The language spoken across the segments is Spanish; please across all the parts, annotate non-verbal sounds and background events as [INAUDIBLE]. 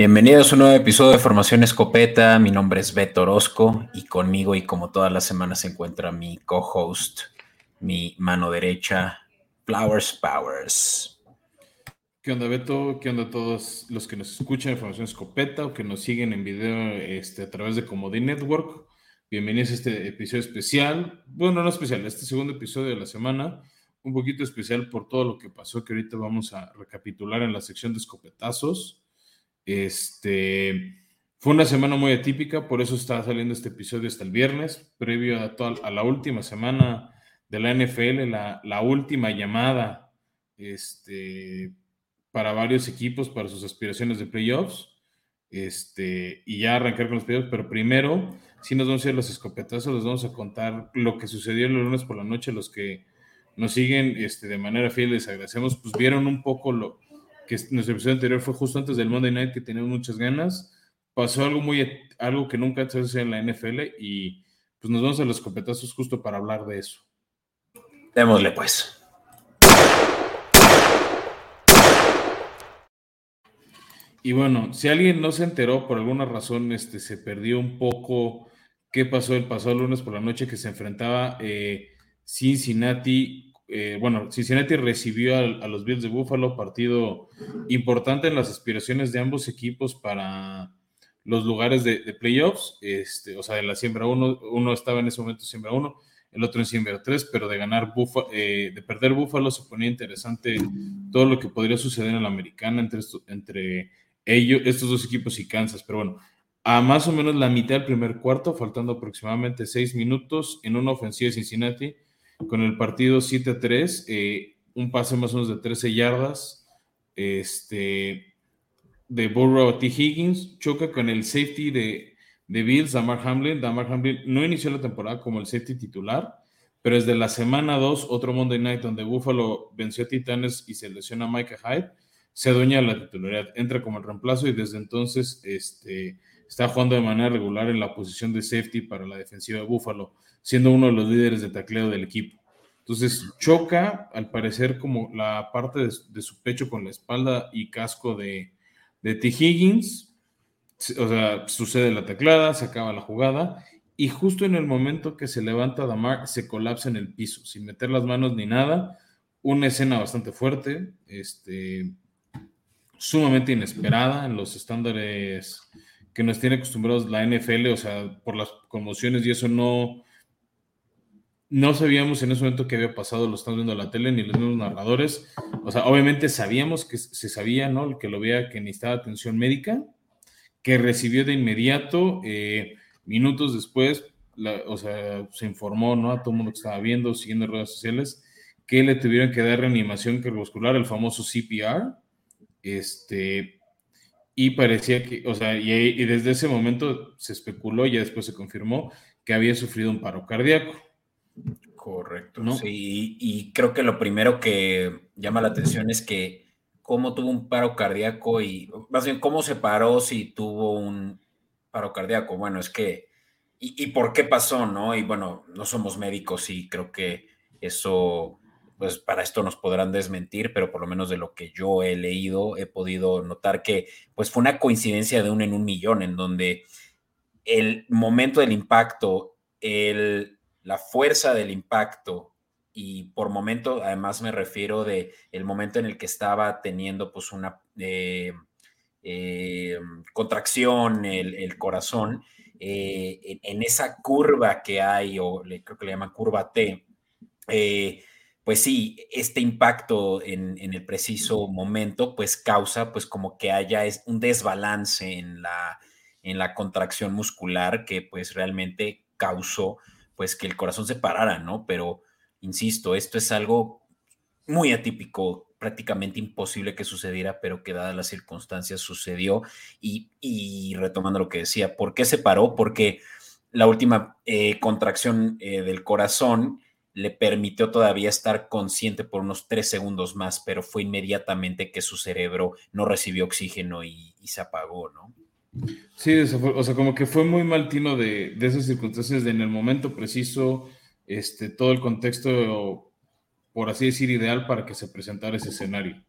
Bienvenidos a un nuevo episodio de Formación Escopeta. Mi nombre es Beto Orozco y conmigo y como todas las semanas se encuentra mi co-host, mi mano derecha, Flowers Powers. ¿Qué onda Beto? ¿Qué onda todos los que nos escuchan en Formación Escopeta o que nos siguen en video este, a través de Comodín Network? Bienvenidos a este episodio especial. Bueno, no especial, este segundo episodio de la semana. Un poquito especial por todo lo que pasó que ahorita vamos a recapitular en la sección de escopetazos. Este, fue una semana muy atípica, por eso está saliendo este episodio hasta el viernes, previo a, toda, a la última semana de la NFL, la, última llamada este, para varios equipos, para sus aspiraciones de playoffs, este, y ya arrancar con los playoffs, pero primero, si nos vamos a ir los escopetazos, les vamos a contar lo que sucedió el lunes por la noche, los que nos siguen este, de manera fiel, les agradecemos, pues vieron un poco lo, que nuestro episodio anterior fue justo antes del Monday Night, que teníamos muchas ganas. Pasó algo muy, algo que nunca se hace en la NFL y pues nos vamos a los copetazos justo para hablar de eso. Démosle pues. Y bueno, si alguien no se enteró por alguna razón, este, se perdió un poco qué pasó el pasado lunes por la noche que se enfrentaba eh, Cincinnati eh, bueno, Cincinnati recibió a, los Bills de Buffalo, partido importante en las aspiraciones de ambos equipos para los lugares de, playoffs, este, o sea, de la siembra uno, uno estaba en ese momento siembra uno, el otro en siembra tres, pero de ganar Buffalo, eh, de perder Buffalo se ponía interesante todo lo que podría suceder en la americana entre, ellos, estos dos equipos y Kansas, pero bueno, a más o menos la mitad del primer cuarto, faltando aproximadamente seis minutos en una ofensiva de Cincinnati, con el partido 7 a 3, eh, un pase más o menos de 13 yardas este, de Burrow T. Higgins, choca con el safety de, de Bills, Damar Hamlin. Damar Hamlin no inició la temporada como el safety titular, pero desde la semana 2, otro Monday Night donde Buffalo venció a Titanes y se lesiona a Micah Hyde, se adueña la titularidad, entra como el reemplazo y desde entonces este, está jugando de manera regular en la posición de safety para la defensiva de Buffalo siendo uno de los líderes de tacleo del equipo. Entonces choca, al parecer, como la parte de, su pecho con la espalda y casco de, de T. Higgins. O sea, sucede la taclada, se acaba la jugada y justo en el momento que se levanta Damar se colapsa en el piso, sin meter las manos ni nada. Una escena bastante fuerte, este, sumamente inesperada en los estándares nos tiene acostumbrados la NFL, o sea, por las conmociones y eso no, no sabíamos en ese momento qué había pasado, lo estamos viendo en la tele, ni los mismos narradores. O sea, obviamente sabíamos que se sabía, ¿no? El que lo veía que necesitaba atención médica, que recibió de inmediato, eh, minutos después, o sea, se informó, ¿no? A todo el mundo que estaba viendo, siguiendo redes sociales, que le tuvieron que dar reanimación cardiovascular, el famoso CPR. Este, y parecía que, o sea, y, y desde ese momento se especuló, y después se confirmó, que había sufrido un paro cardíaco. Correcto. ¿no? Sí, y creo que lo primero que llama la atención es que cómo tuvo un paro cardíaco y más bien cómo se paró si tuvo un paro cardíaco. Bueno, es que, y, por qué pasó, ¿no? Y bueno, no somos médicos y creo que eso, pues para esto nos podrán desmentir, pero por lo menos de lo que yo he leído, he podido notar que pues fue una coincidencia de un en un millón, en donde el momento del impacto, el la fuerza del impacto y por momento, además me refiero de el momento en el que estaba teniendo pues una eh, eh, contracción el, corazón, eh, en, esa curva que hay, o creo que le llaman curva T, pues sí, este impacto en, en, el preciso momento, pues causa pues como que haya un desbalance en la, en la contracción muscular que pues realmente causó pues que el corazón se parara, ¿no? Pero, insisto, esto es algo muy atípico, prácticamente imposible que sucediera, pero que dadas las circunstancias sucedió. Y, retomando lo que decía, ¿por qué se paró? Porque la última eh, contracción eh, del corazón le permitió todavía estar consciente por unos tres segundos más, pero fue inmediatamente que su cerebro no recibió oxígeno y se apagó, ¿no? Sí, o sea, como que fue muy mal tino de, esas circunstancias, de en el momento preciso, este, todo el contexto, por así decir, ideal para que se presentara ese escenario.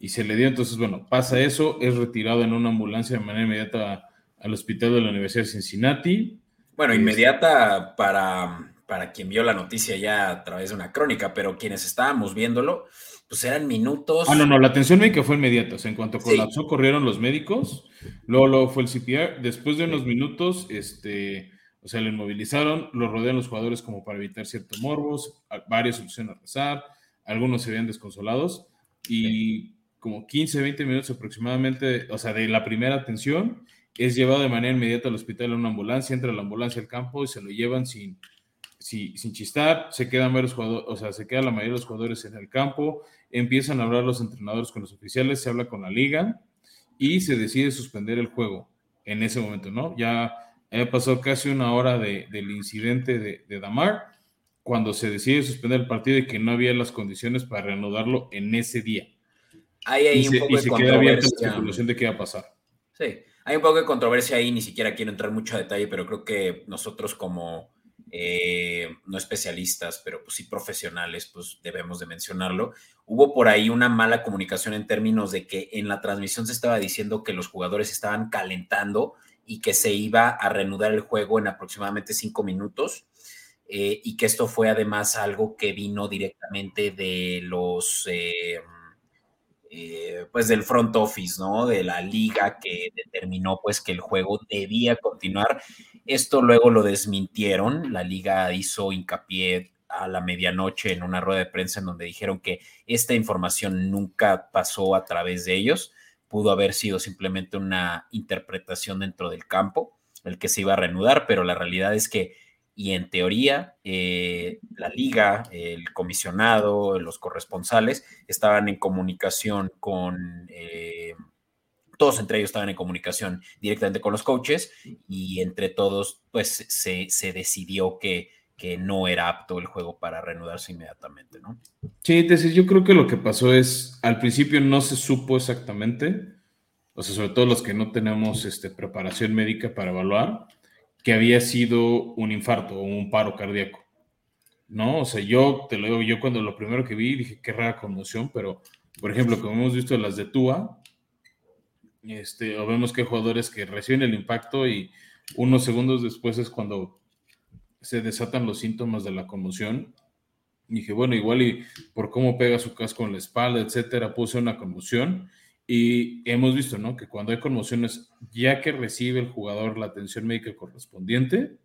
y se le dio. Entonces, bueno, pasa eso, es retirado en una ambulancia de manera inmediata al hospital de la Universidad de Cincinnati. Bueno, inmediata para, para quien vio la noticia ya a través de una crónica, pero quienes estábamos viéndolo, pues eran minutos. Ah, no, no, la atención médica fue inmediata. O sea, en cuanto colapsó, corrieron los médicos, luego, luego fue el CPR. Después de unos minutos, este, o sea, lo inmovilizaron, lo rodean los jugadores como para evitar ciertos morbos, varios pusieron a rezar, algunos se veían desconsolados y como 15, 20 minutos aproximadamente, o sea, de la primera atención, es llevado de manera inmediata al hospital en una ambulancia, entra la ambulancia al campo y se lo llevan sin, sin, sin chistar, se quedan varios jugadores, o sea, se queda la mayoría de los jugadores en el campo, empiezan a hablar los entrenadores con los oficiales, se habla con la liga y se decide suspender el juego en ese momento, ¿no? Ya pasó casi una hora del incidente de, de Damar cuando se decide suspender el partido y que no había las condiciones para reanudarlo en ese día. Hay ahí un poco de controversia. de qué va a pasar. Sí, hay un poco de controversia ahí, ni siquiera quiero entrar mucho a detalle, pero creo que nosotros como eh, no especialistas, pero pues sí profesionales, pues debemos de mencionarlo. Hubo por ahí una mala comunicación en términos de que en la transmisión se estaba diciendo que los jugadores estaban calentando y que se iba a reanudar el juego en aproximadamente cinco minutos eh, y que esto fue además algo que vino directamente de los, eh, eh, pues del front office, ¿no? De la liga que determinó pues que el juego debía continuar. Esto luego lo desmintieron, la liga hizo hincapié a la medianoche en una rueda de prensa en donde dijeron que esta información nunca pasó a través de ellos, pudo haber sido simplemente una interpretación dentro del campo, el que se iba a reanudar, pero la realidad es que y en teoría eh, la liga, el comisionado, los corresponsales estaban en comunicación con, eh, todos entre ellos estaban en comunicación directamente con los coaches y entre todos pues se, se decidió que, que, no era apto el juego para reanudarse inmediatamente, ¿no? Sí, entonces yo creo que lo que pasó es, al principio no se supo exactamente, o sea, sobre todo los que no tenemos este, preparación médica para evaluar, que había sido un infarto o un paro cardíaco. ¿No? O sea, yo te lo digo, yo cuando lo primero que vi dije qué rara conmoción, pero por ejemplo, como hemos visto las de Tua, este, o vemos que hay jugadores que reciben el impacto y unos segundos después es cuando se desatan los síntomas de la conmoción. Y dije, bueno, igual y por cómo pega su casco en la espalda, etcétera, puse una conmoción y hemos visto, ¿no? Que cuando hay conmociones, ya que recibe el jugador la atención médica correspondiente,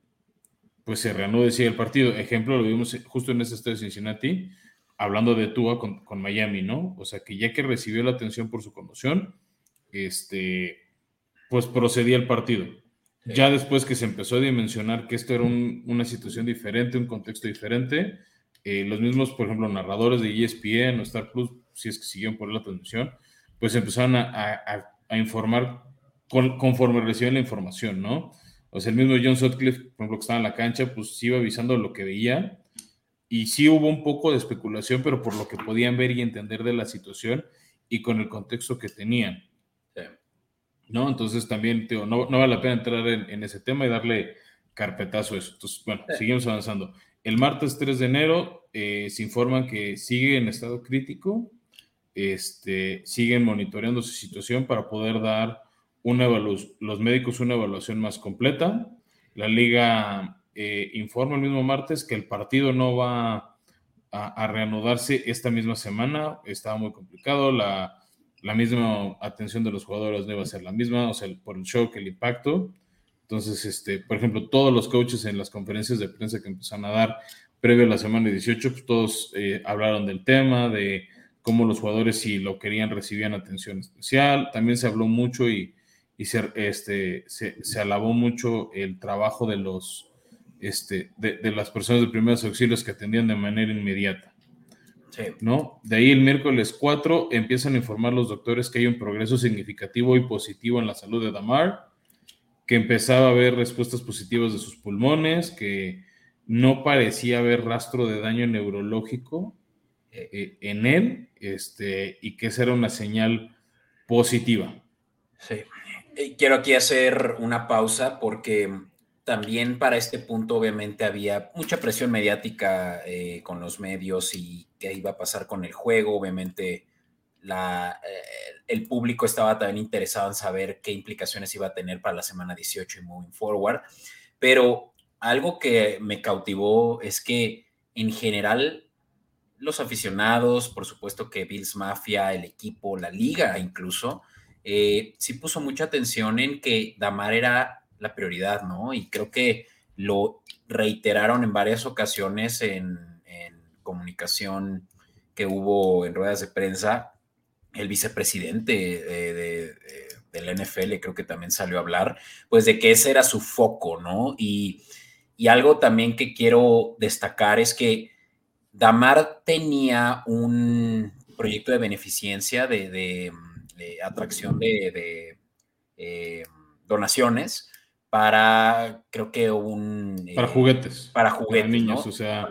pues se reanuda y el partido. Ejemplo, lo vimos justo en ese estadio de Cincinnati, hablando de Tua con, Miami, ¿no? O sea, que ya que recibió la atención por su conmoción, este, pues procedía el partido. Ya después que se empezó a dimensionar que esto era una situación diferente, un contexto diferente, eh, los mismos, por ejemplo, narradores de ESPN o Star Plus, si es que siguieron por la transmisión, pues empezaron a, informar conforme recibían la información, ¿no? O sea, el mismo John Sutcliffe, por ejemplo, que estaba en la cancha, pues iba avisando lo que veía. Y sí hubo un poco de especulación, pero por lo que podían ver y entender de la situación y con el contexto que tenían. ¿No? Entonces también, no, no, vale la pena entrar en, ese tema y darle carpetazo a eso. Entonces, bueno, seguimos avanzando. El martes 3 de enero eh, se informan que sigue en estado crítico este, siguen monitoreando su situación para poder dar una los médicos una evaluación más completa. La liga eh, informa el mismo martes que el partido no va a, reanudarse esta misma semana. Estaba muy complicado. La, la, misma atención de los jugadores no iba a ser la misma, o sea, por el shock, el impacto. Entonces, este, por ejemplo, todos los coaches en las conferencias de prensa que empezaron a dar previo a la semana 18, pues todos eh, hablaron del tema, de cómo los jugadores si lo querían recibían atención especial. También se habló mucho y, y se, este, se, alabó mucho el trabajo de, los, este, de, las personas de primeros auxilios que atendían de manera inmediata. ¿no? De ahí el miércoles 4 empiezan a informar los doctores que hay un progreso significativo y positivo en la salud de Damar, que empezaba a haber respuestas positivas de sus pulmones, que no parecía haber rastro de daño neurológico en él este, y que esa una señal positiva. Sí. Quiero aquí hacer una pausa porque también para este punto obviamente había mucha presión mediática eh, con los medios y qué iba a pasar con el juego. Obviamente la, eh, el público estaba también interesado en saber qué implicaciones iba a tener para la semana 18 y moving forward. Pero algo que me cautivó es que en general los aficionados, por supuesto que Bills Mafia, el equipo, la liga incluso, eh, sí puso mucha atención en que Damar era la prioridad, ¿no? Y creo que lo reiteraron en varias ocasiones en, comunicación que hubo en ruedas de prensa. El vicepresidente de, del NFL creo que también salió a hablar, pues de que ese era su foco, ¿no? Y algo también que quiero destacar es que Damar tenía un proyecto de beneficencia, de, atracción de, eh, donaciones para, creo que un... Para juguetes. Para juguetes. niños, o sea,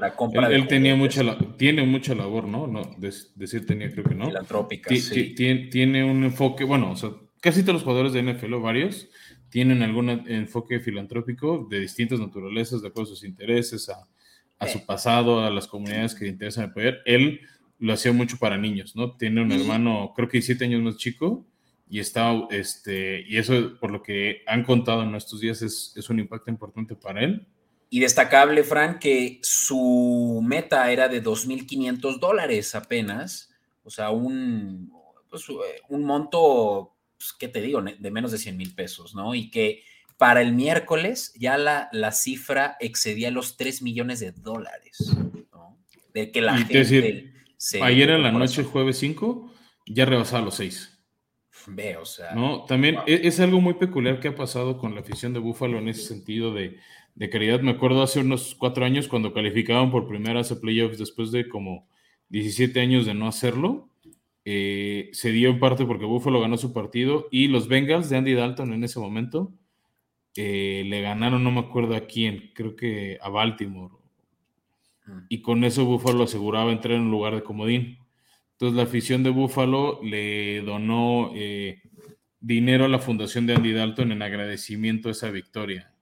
él, tenía mucha, tiene mucha labor, ¿no? no decir tenía, creo que no. Filantrópica, sí. Tiene, un enfoque, bueno, o sea, casi todos los jugadores de NFL o varios tienen algún enfoque filantrópico de distintas naturalezas, de acuerdo a sus intereses, a, a su pasado, a las comunidades que le interesan el poder. Él lo hacía mucho para niños, ¿no? Tiene un hermano, creo que 17 años más chico, y está, este, y eso por lo que han contado en estos días es, es un impacto importante para él. Y destacable, Frank, que su meta era de 2.500 dólares apenas, o sea, un, pues, un monto, pues, ¿qué te digo?, de menos de 100 mil pesos, ¿no? Y que para el miércoles ya la, la cifra excedía los 3 millones de dólares. ¿no? De que la gente. Decir, ayer en la noche, jueves 5, ya rebasaba los 6. Ve, o sea. ¿no? También e, es, algo muy peculiar que ha pasado con la afición de Búfalo en ese sentido de, de caridad. Me acuerdo hace unos cuatro años cuando calificaban por primera vez a playoffs después de como 17 años de no hacerlo. Eh, se dio en parte porque Buffalo ganó su partido y los Bengals de Andy Dalton en ese momento eh, le ganaron, no me acuerdo a quién, creo que a Baltimore. Mm. Y con eso Buffalo aseguraba entrar en un lugar de comodín. Entonces la afición de Buffalo le donó eh, dinero a la fundación de Andy Dalton en agradecimiento a esa victoria.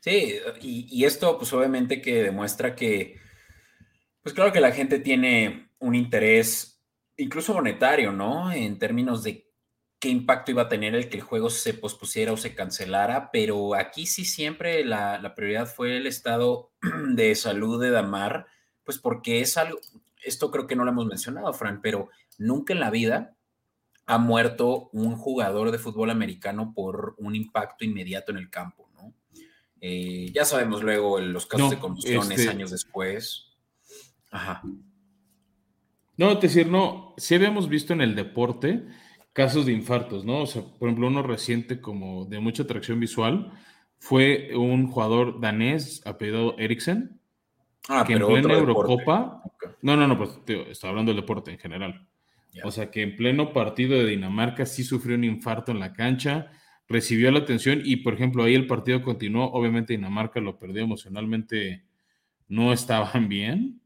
Sí, y, y, esto pues obviamente que demuestra que, pues claro que la gente tiene un interés incluso monetario, ¿no? En términos de qué impacto iba a tener el que el juego se pospusiera o se cancelara, pero aquí sí siempre la, prioridad fue el estado [CLEARS THROAT] de salud de Damar, pues porque es algo, esto creo que no lo hemos mencionado, Fran, pero nunca en la vida ha muerto un jugador de fútbol americano por un impacto inmediato en el campo, ¿no? Eh, ya sabemos luego los casos de conmociones este años después. Ajá. No, es decir, no, sí habíamos visto en el deporte casos de infartos, ¿no? O sea, por ejemplo, uno reciente como de mucha atracción visual fue un jugador danés apellidado Eriksen, ah, que en plena Eurocopa, no, no, no, pues tío, está hablando del deporte en general. O sea, que en pleno partido de Dinamarca sí sufrió un infarto en la cancha, recibió la atención y, por ejemplo, ahí el partido continuó. Obviamente Dinamarca lo perdió emocionalmente, no estaban bien.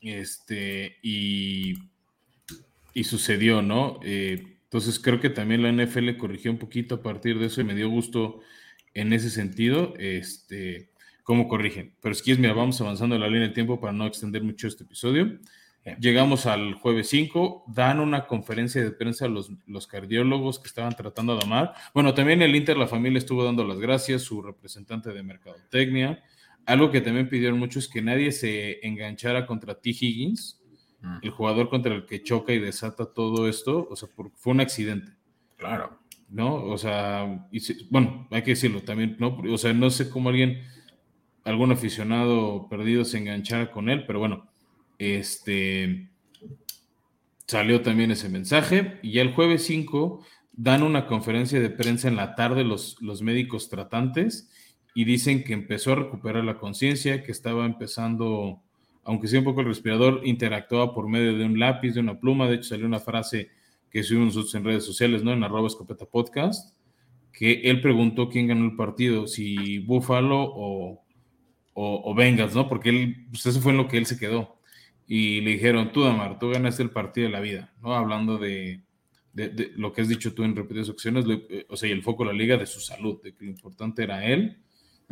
Este, y y sucedió, ¿no? Eh, entonces creo que también la NFL corrigió un poquito a partir de eso y me dio gusto en ese sentido, este, cómo corrigen. Pero si quieres, mira, vamos avanzando en la línea de tiempo para no extender mucho este episodio. Llegamos al jueves 5, dan una conferencia de prensa a los, los, cardiólogos que estaban tratando a domar. Bueno, también el Inter, la familia estuvo dando las gracias, su representante de mercadotecnia. Algo que también pidieron mucho es que nadie se enganchara contra T. Higgins, el jugador contra el que choca y desata todo esto, o sea, fue un accidente. Claro. ¿No? O sea, bueno, hay que decirlo también, ¿no? O sea, no sé cómo alguien, algún aficionado perdido se enganchara con él, pero bueno, este, salió también ese mensaje y ya el jueves 5 dan una conferencia de prensa en la tarde los, los médicos tratantes y dicen que empezó a recuperar la conciencia, que estaba empezando aunque sea un poco el respirador, interactuaba por medio de un lápiz, de una pluma. De hecho, salió una frase que subimos nosotros en redes sociales, ¿no? En arroba escopeta podcast, que él preguntó quién ganó el partido, si Buffalo o, o, Bengals, ¿no? Porque él, pues eso fue en lo que él se quedó. Y le dijeron, tú, Damar, tú ganaste el partido de la vida, ¿no? Hablando de, de, lo que has dicho tú en repetidas ocasiones, eh, o sea, y el foco de la liga de su salud, de que lo importante era él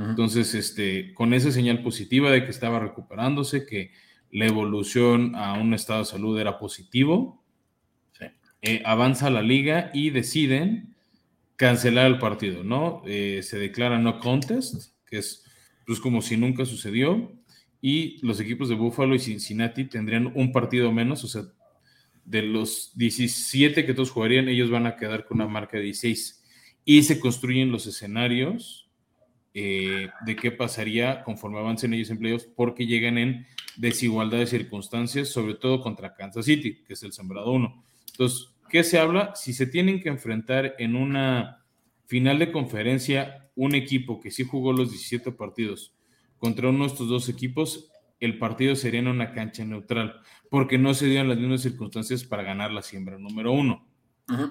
entonces, este, con esa señal positiva de que estaba recuperándose, que la evolución a un estado de salud era positivo. Eh, avanza la liga y deciden cancelar el partido, ¿no? Eh, se declara no contest, que es pues, como si nunca sucedió, y los equipos de Buffalo y Cincinnati tendrían un partido menos, o sea, de los 17 que todos jugarían, ellos van a quedar con una marca de 16. Y se construyen los escenarios eh, de qué pasaría conforme avancen ellos empleados, porque llegan en desigualdad de circunstancias, sobre todo contra Kansas City, que es el sembrado uno. Entonces, ¿qué se habla? Si se tienen que enfrentar en una final de conferencia un equipo que sí jugó los 17 partidos contra uno de estos dos equipos, el partido sería en una cancha neutral, porque no se dieron las mismas circunstancias para ganar la siembra número uno,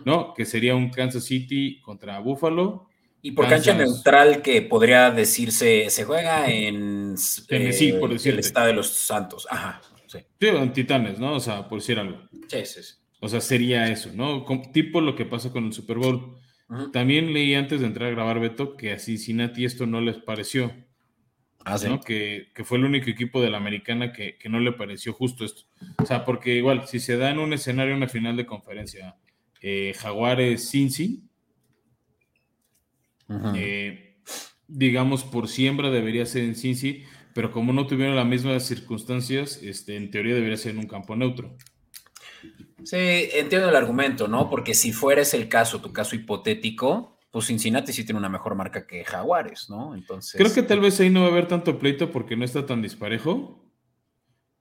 ¿no? Que sería un Kansas City contra Buffalo. Y por cancha neutral que podría decirse, se juega en, eh, por el estado de los Santos. Ajá, sí. Sí, en Titanes, ¿no? O sea, por decir algo. Sí, sí, sí. O sea, sería eso, ¿no? tipo lo que pasa con el Super Bowl. También leí antes de entrar a grabar Beto que a Cincinnati esto no les pareció. Ah, que, fue el único equipo de la americana que, no le pareció justo esto. O sea, porque igual, si se da en un escenario, una final de conferencia, eh, Jaguares Cincy, eh, digamos, por siembra debería ser en Cincy, pero como no tuvieron las mismas circunstancias, este, en teoría debería ser en un campo neutro. Sí, entiendo el argumento, ¿no? Porque si fuera ese el caso, tu caso hipotético, pues Cincinnati sí tiene una mejor marca que Jaguares, ¿no? Entonces. Creo que tal vez ahí no va a haber tanto pleito porque no está tan disparejo.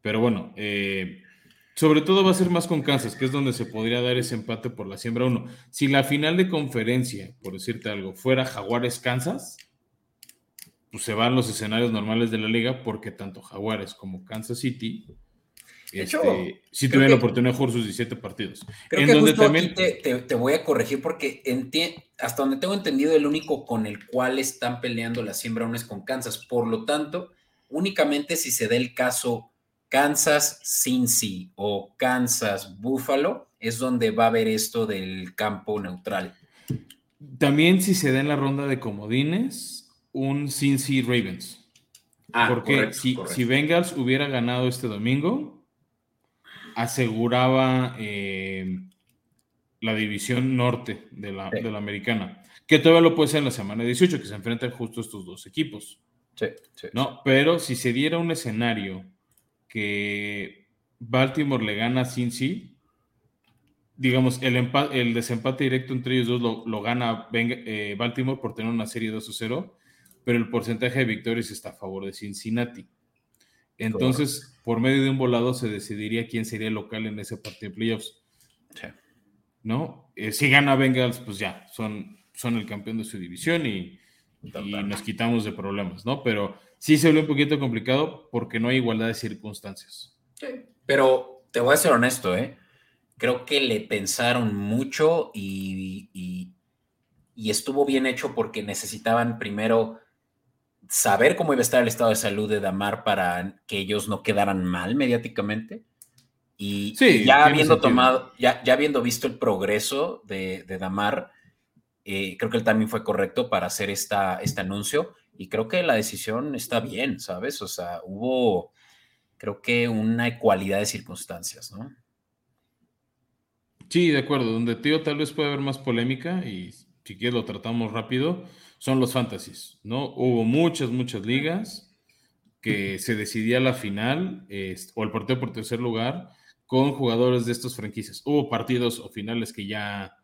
Pero bueno, eh, sobre todo va a ser más con Kansas, que es donde se podría dar ese empate por la siembra 1. Si la final de conferencia, por decirte algo, fuera Jaguares-Kansas, pues se van los escenarios normales de la liga porque tanto Jaguares como Kansas City este, sí tuvieron la oportunidad de jugar sus 17 partidos. Creo que donde también... te, voy a corregir porque hasta donde tengo entendido, el único con el cual están peleando la siembra aún es con Kansas. Por lo tanto, únicamente si se da el caso Kansas Cincy o Kansas Buffalo, es donde va a haber esto del campo neutral. También si se da en la ronda de comodines, un Cincy Ravens. Ah, porque si, si Bengals hubiera ganado este domingo, aseguraba eh, la división norte de la, de la, americana, que todavía lo puede ser en la semana 18, que se enfrentan justo estos dos equipos. Sí, sí. ¿no? Pero si se diera un escenario que Baltimore le gana a Cincy, digamos, el, el desempate directo entre ellos dos lo, gana eh, Baltimore por tener una serie 2-0, pero el porcentaje de victorias está a favor de Cincinnati. Entonces, por medio de un volado se decidiría quién sería el local en ese partido de playoffs. ¿No? Eh, si gana Bengals, pues ya, son, son el campeón de su división y, nos quitamos de problemas, ¿no? Pero sí se ve un poquito complicado porque no hay igualdad de circunstancias. Sí, pero te voy a ser honesto, ¿eh? Creo que le pensaron mucho y, y estuvo bien hecho porque necesitaban primero saber cómo iba a estar el estado de salud de Damar para que ellos no quedaran mal mediáticamente. Y, ya habiendo tomado, ya, ya habiendo visto el progreso de, Damar, eh, creo que el timing fue correcto para hacer esta, este anuncio y creo que la decisión está bien, ¿sabes? O sea, hubo, creo que una ecualidad de circunstancias, ¿no? Sí, de acuerdo. Donde tío tal vez puede haber más polémica y si quieres lo tratamos rápido son los fantasies, ¿no? Hubo muchas, muchas ligas que se decidía la final o el partido por tercer lugar con jugadores de estas franquicias. Hubo partidos o finales que ya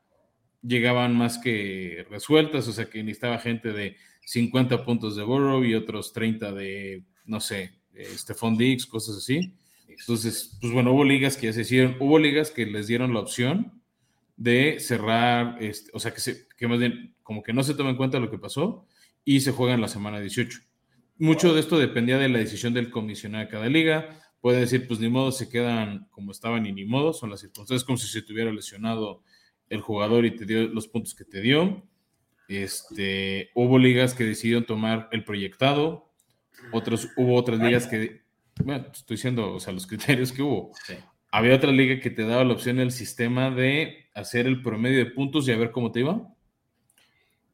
llegaban más que resueltas, o sea que necesitaba gente de 50 puntos de Burrow y otros 30 de, no sé, Stephon Diggs, cosas así. Entonces, pues bueno, hubo ligas que ya se hicieron, hubo ligas que les dieron la opción de cerrar, este, o sea, que, se, que más bien como que no se toma en cuenta lo que pasó y se juega en la semana 18. Mucho de esto dependía de la decisión del comisionado de cada liga. Puede decir, pues ni modo, se quedan como estaban y ni modo, son las circunstancias como si se tuviera lesionado el jugador y te dio los puntos que te dio. Este, hubo ligas que decidieron tomar el proyectado, otros, hubo otras ligas que, bueno, estoy diciendo, o sea, los [LAUGHS] criterios que hubo. Había otra liga que te daba la opción el sistema de hacer el promedio de puntos y a ver cómo te iba.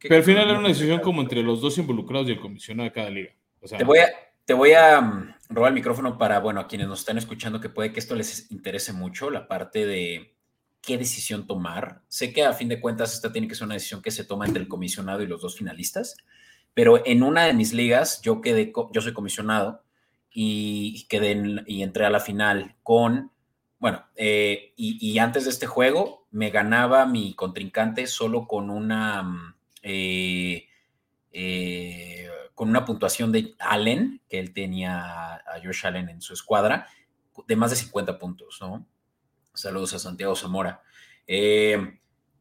Pero al final era una decisión como entre los dos involucrados y el comisionado de cada liga. te, voy a, te voy a mm, robar el micrófono para, bueno, a quienes nos están escuchando, que puede que esto les interese mucho, la parte de qué decisión tomar. Sé que a fin de cuentas esta tiene que ser una decisión que se toma entre el comisionado y los dos finalistas, pero en una de mis ligas yo quedé, yo soy comisionado y quedé y entré a la final con, bueno, eh, y, antes de este juego me ganaba mi contrincante solo con una, mm, eh, eh, con una puntuación de Allen, que él tenía a Josh Allen en su escuadra, de más de 50 puntos, ¿no? Saludos a Santiago Zamora.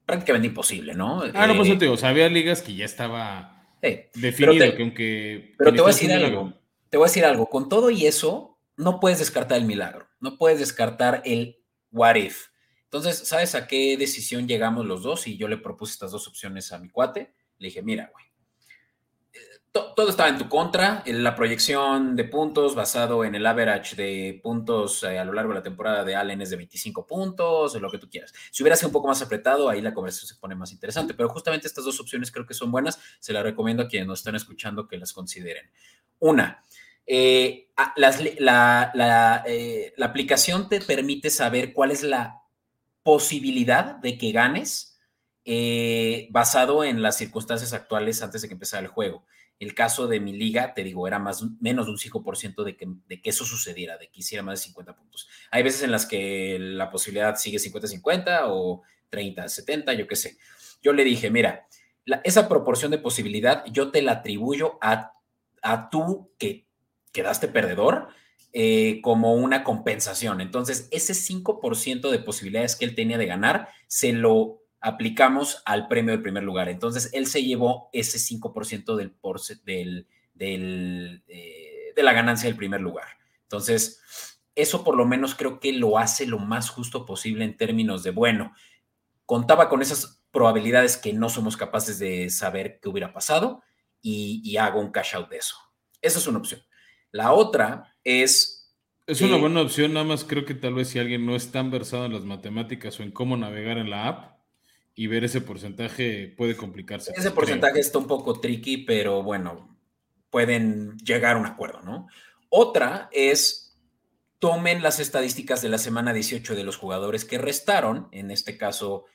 prácticamente imposible, ¿no? Ah, no, pues te digo, había ligas que ya estaba definido, que aunque... Pero te voy a decir algo te voy a decir algo, con todo y eso, no puedes descartar el milagro, no puedes descartar el what if. Entonces, ¿sabes a qué decisión llegamos los dos? Y yo le propuse estas dos opciones a mi cuate. Le dije, mira, güey, todo estaba en tu contra. La proyección de puntos basado en el average de puntos eh, a lo largo de la temporada de Allen es de 25 puntos, o lo que tú quieras. Si hubiera sido un poco más apretado, ahí la conversación se pone más interesante. Pero justamente estas dos opciones creo que son buenas. Se las recomiendo a quienes nos están escuchando que las consideren. Una, eh, eh, la aplicación te permite saber cuál es la posibilidad de que ganes basado en las circunstancias actuales antes de que empezara el juego. El caso de mi liga, te digo, era más menos de un 5% de que, de que eso sucediera, de que hiciera más de 50 puntos. Hay veces en las que la posibilidad sigue 50-50 o 30-70, yo qué sé. Yo le dije, mira, esa proporción de posibilidad yo te la atribuyo a, a tú que quedaste perdedor eh, como una compensación. Entonces, ese 5% de posibilidades que él tenía de ganar, se lo aplicamos al premio del primer lugar. Entonces, él se llevó ese 5% del, del, del eh, de la ganancia del primer lugar. Entonces, eso por lo menos creo que lo hace lo más justo posible en términos de, bueno, contaba con esas probabilidades que no somos capaces de saber qué hubiera pasado y, hago un cash out de eso. Esa es una opción. La otra es... Es una buena opción, nada más creo que tal vez si alguien no es tan versado en las matemáticas o en cómo navegar en la app, y ver ese porcentaje puede complicarse. Ese porcentaje está un poco tricky, pero bueno, pueden llegar a un acuerdo, ¿no? Otra es tomen las estadísticas de la semana 18 de los jugadores que restaron, en este caso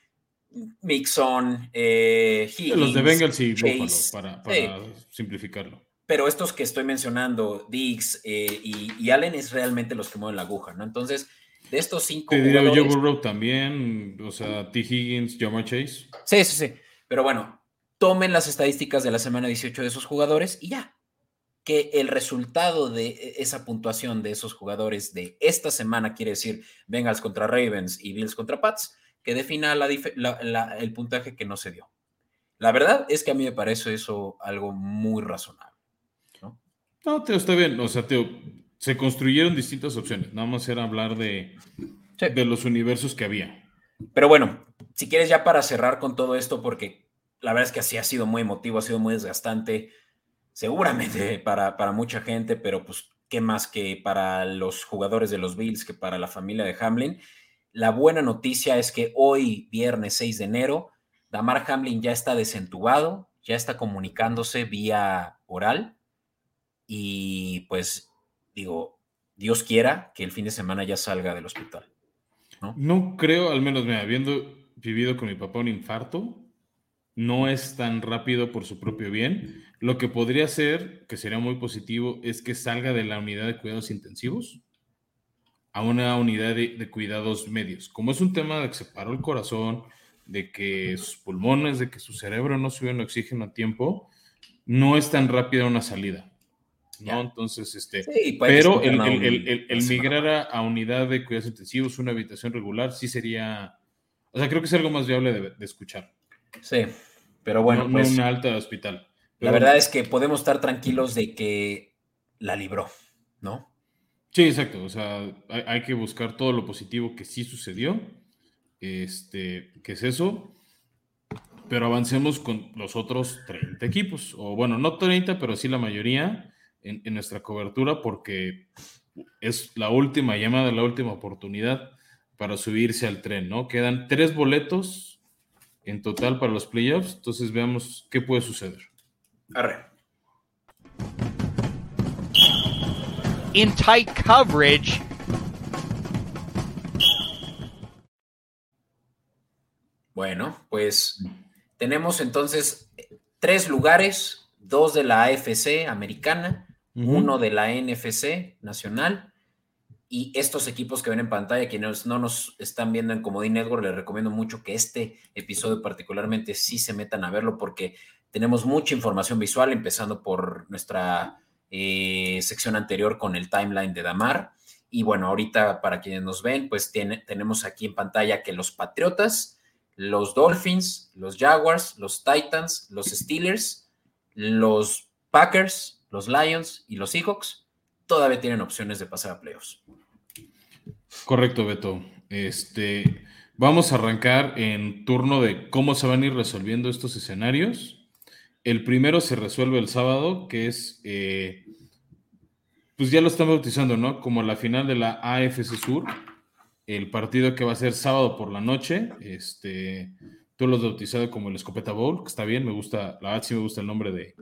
Mixon, eh, Los de Bengals y Buffalo, para, simplificarlo. Pero estos que estoy mencionando, Diggs eh, y, y, Allen, es realmente los que mueven la aguja, ¿no? Entonces, de estos cinco. Te diría Joe Burrow también, o sea, T. Higgins, Jamar Chase. Sí, sí, sí. Pero bueno, tomen las estadísticas de la semana 18 de esos jugadores y ya. Que el resultado de e, esa puntuación de esos jugadores de esta semana quiere decir Bengals contra Ravens y Bills contra Pats, que defina el puntaje que no se dio. La verdad es que a mí me parece eso algo muy razonable. No, no Teo, está bien. O sea, Teo, se construyeron distintas opciones. Nada más era hablar de, de los universos que había. Pero bueno, si quieres ya para cerrar con todo esto, porque la verdad es que así ha sido muy emotivo, ha sido muy desgastante, seguramente [LAUGHS] para, para mucha gente, pero pues qué más que para los jugadores de los Bills, que para la familia de Hamlin. La buena noticia es que hoy, viernes 6 de enero, Damar Hamlin ya está desentubado, ya está comunicándose vía oral y pues digo, Dios quiera que el fin de semana ya salga del hospital. No, creo, al menos me habiendo vivido con mi papá un infarto, no es tan rápido por su propio bien. Lo que podría ser, que sería muy positivo, es que salga de la unidad de cuidados intensivos a una unidad de, cuidados medios. Como es un tema de que se paró el corazón, de que sus pulmones, de que su cerebro no suben oxígeno a tiempo, no es tan rápida una salida. ¿No? Entonces, este, pero el, migrar a, unidad de cuidados intensivos, una habitación regular, sí sería, o sea, creo que es algo más viable de, escuchar. Sí, pero bueno. No, pues una alta hospital. la verdad es que podemos estar tranquilos de que la libró, ¿no? Sí, exacto. O sea, hay, hay, que buscar todo lo positivo que sí sucedió. Este, ¿qué es eso? Pero avancemos con los otros 30 equipos. O bueno, no 30, pero sí la mayoría en, nuestra cobertura porque es la última llamada, la última oportunidad para subirse al tren, ¿no? Quedan tres boletos en total para los playoffs, entonces veamos qué puede suceder. Arre. in tight coverage. Bueno, pues tenemos entonces tres lugares, dos de la AFC americana, uno de la NFC nacional y estos equipos que ven en pantalla, quienes no nos están viendo en Comodín Network, les recomiendo mucho que este episodio particularmente sí se metan a verlo porque tenemos mucha información visual, empezando por nuestra eh, sección anterior con el timeline de Damar. Y bueno, ahorita para quienes nos ven, pues tenemos aquí en pantalla que los Patriotas, los Dolphins, los Jaguars, los Titans, los Steelers, los Packers, los Lions y los Seahawks todavía tienen opciones de pasar a playoffs. Correcto, Beto. Este, vamos a arrancar en turno de cómo se van a ir resolviendo estos escenarios. El primero se resuelve el sábado, que es, eh, pues ya lo están bautizando, ¿no? Como la final de la AFC Sur, el partido que va a ser sábado por la noche. Este, tú lo has bautizado como el Escopeta Bowl, que está bien, me gusta, la verdad sí me gusta el nombre de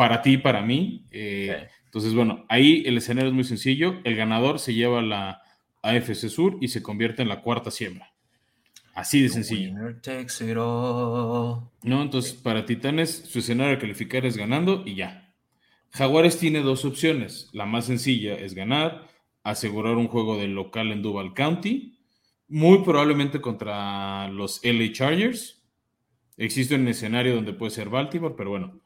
para ti y para mí. Eh, entonces, bueno, ahí el escenario es muy sencillo. El ganador se lleva la AFC Sur y se convierte en la cuarta siembra. Así de sencillo. No, entonces para Titanes su escenario de calificar es ganando y ya. Jaguares tiene dos opciones. La más sencilla es ganar, asegurar un juego de local en Duval County, muy probablemente contra los LA Chargers. Existe un escenario donde puede ser Baltimore, pero bueno,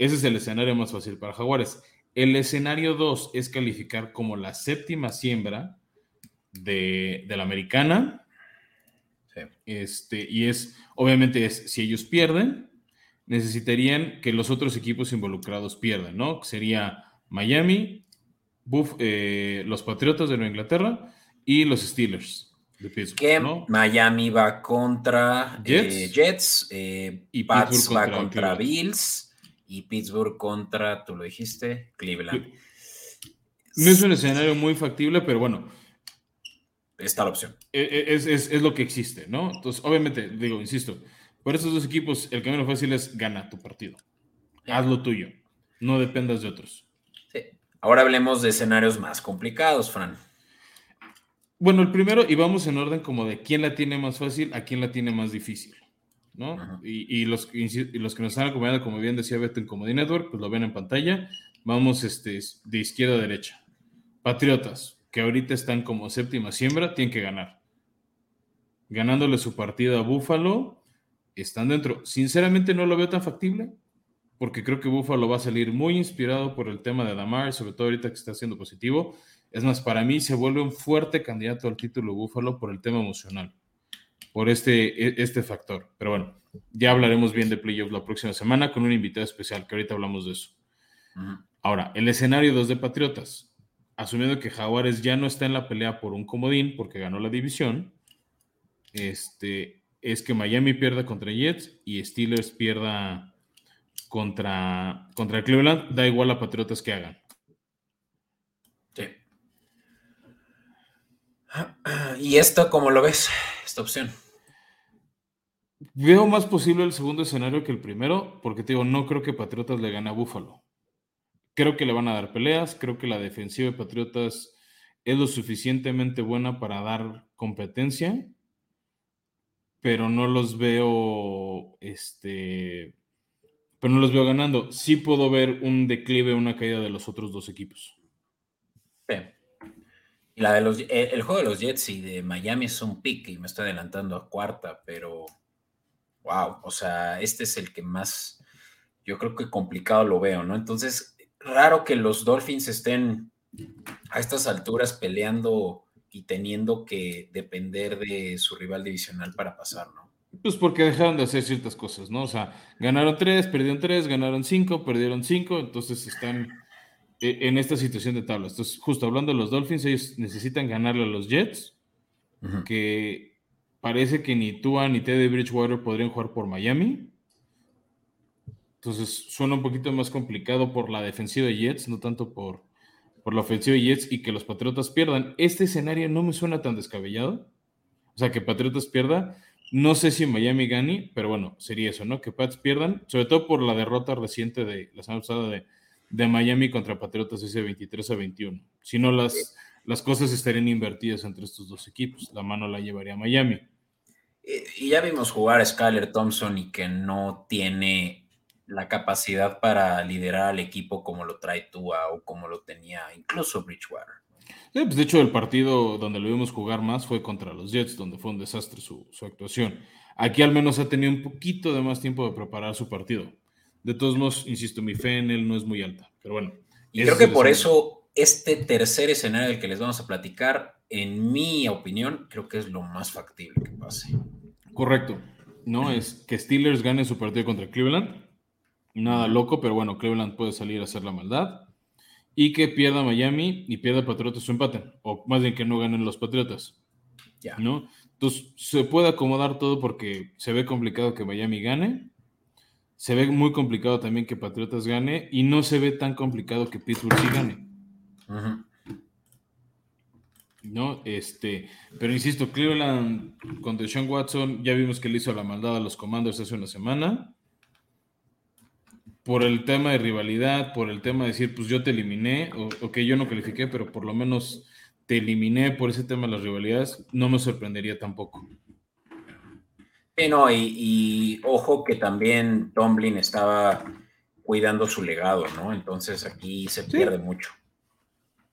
ese es el escenario más fácil para Jaguares. El escenario 2 es calificar como la séptima siembra de, la americana. Este, y es, obviamente, es si ellos pierden, necesitarían que los otros equipos involucrados pierdan, ¿no? Sería Miami, eh, los Patriotas de Nueva Inglaterra y los Steelers de Pittsburgh. Miami va contra Jets, eh, eh, y Pats va contra Bills y Pittsburgh contra, tú lo dijiste, Cleveland. No es un escenario muy factible, pero bueno, está la opción. E, e, es, lo que existe, ¿no? Entonces, obviamente, digo, insisto, por esos dos equipos, el camino fácil es gana tu partido. Haz lo tuyo. No dependas de otros. Sí. Ahora hablemos de escenarios más complicados, Fran. Bueno, el primero, y vamos en orden como de quién la tiene más fácil a quién la tiene más difícil, ¿no? Y, los, los que nos están acompañando, como bien decía Beto en Comedy Network, pues lo ven en pantalla. Vamos este, de izquierda a derecha. Patriotas, que ahorita están como séptima siembra, tienen que ganar. Ganándole su partido a Búfalo, están dentro. Sinceramente no lo veo tan factible, porque creo que Búfalo va a salir muy inspirado por el tema de Damar, sobre todo ahorita que está siendo positivo. Es más, para mí se vuelve un fuerte candidato al título Búfalo por el tema emocional, por este, e, este factor. Pero bueno, ya hablaremos bien de playoffs la próxima semana con un invitado especial, que ahorita hablamos de eso. Ahora, el escenario 2 de Patriotas asumiendo que Jaguares ya no está en la pelea por un comodín porque ganó la división, este, es que Miami pierda contra Jets y Steelers pierda contra, contra Cleveland, da igual a Patriotas que hagan. Sí. [CLEARS THROAT] ¿Y esto cómo lo ves, esta opción? Veo más posible el segundo escenario que el primero, porque te digo, no creo que Patriotas le gane a Buffalo. Creo que le van a dar peleas, creo que la defensiva de Patriotas es lo suficientemente buena para dar competencia, pero no los veo, este, pero no los veo ganando. Sí puedo ver un declive, una caída de los otros dos equipos. La de los, eh, el, juego de los Jets y de Miami es un pick y me estoy adelantando a cuarta, pero wow, o sea, este es el que más, yo creo que complicado lo veo, ¿no? Entonces, raro que los Dolphins estén a estas alturas peleando y teniendo que depender de su rival divisional para pasar, ¿no? Pues porque dejaron de hacer ciertas cosas, ¿no? O sea, ganaron tres, perdieron tres, ganaron cinco, perdieron cinco, entonces están en esta situación de tablas. Entonces, justo hablando de los Dolphins, ellos necesitan ganarle a los Jets, que parece que ni Tua ni Teddy Bridgewater podrían jugar por Miami. Entonces suena un poquito más complicado por la defensiva de Jets, no tanto por, por la ofensiva de Jets y que los Patriotas pierdan. Este escenario no me suena tan descabellado. O sea, que Patriotas pierda. No sé si Miami gane, pero bueno, sería eso, ¿no? Que Pats pierdan, sobre todo por la derrota reciente de la semana pasada de, de Miami contra Patriotas ese 23 a 21. Si no, las, las cosas estarían invertidas entre estos dos equipos. La mano la llevaría a Miami. Y ya vimos jugar a Skyler Thompson y que no tiene la capacidad para liderar al equipo como lo trae Tua o como lo tenía incluso Bridgewater. Pues, de hecho, el partido donde lo vimos jugar más fue contra los Jets, donde fue un desastre su, actuación. Aquí al menos ha tenido un poquito de más tiempo de preparar su partido. De todos modos, insisto, mi fe en él no es muy alta, pero bueno. Y creo que por eso este tercer escenario del que les vamos a platicar, en mi opinión, creo que es lo más factible que pase. Correcto. No, es que Steelers gane su partido contra Cleveland. Nada loco, pero bueno, Cleveland puede salir a hacer la maldad y que pierda Miami y pierda Patriotas su empate, o más bien que no ganen los Patriotas. Ya. ¿No? Entonces se puede acomodar todo porque se ve complicado que Miami gane, se ve muy complicado también que Patriotas gane y no se ve tan complicado que Pittsburgh sí gane. ¿No? Este, pero insisto, Cleveland con Deshaun Watson, ya vimos que le hizo la maldad a los comandos hace una semana por el tema de rivalidad, por el tema de decir, pues yo te eliminé, o, que yo no califiqué, pero por lo menos te eliminé por ese tema de las rivalidades, no me sorprendería tampoco. Sí, no, y, ojo que también Tomlin estaba cuidando su legado, ¿no? Entonces aquí se pierde mucho.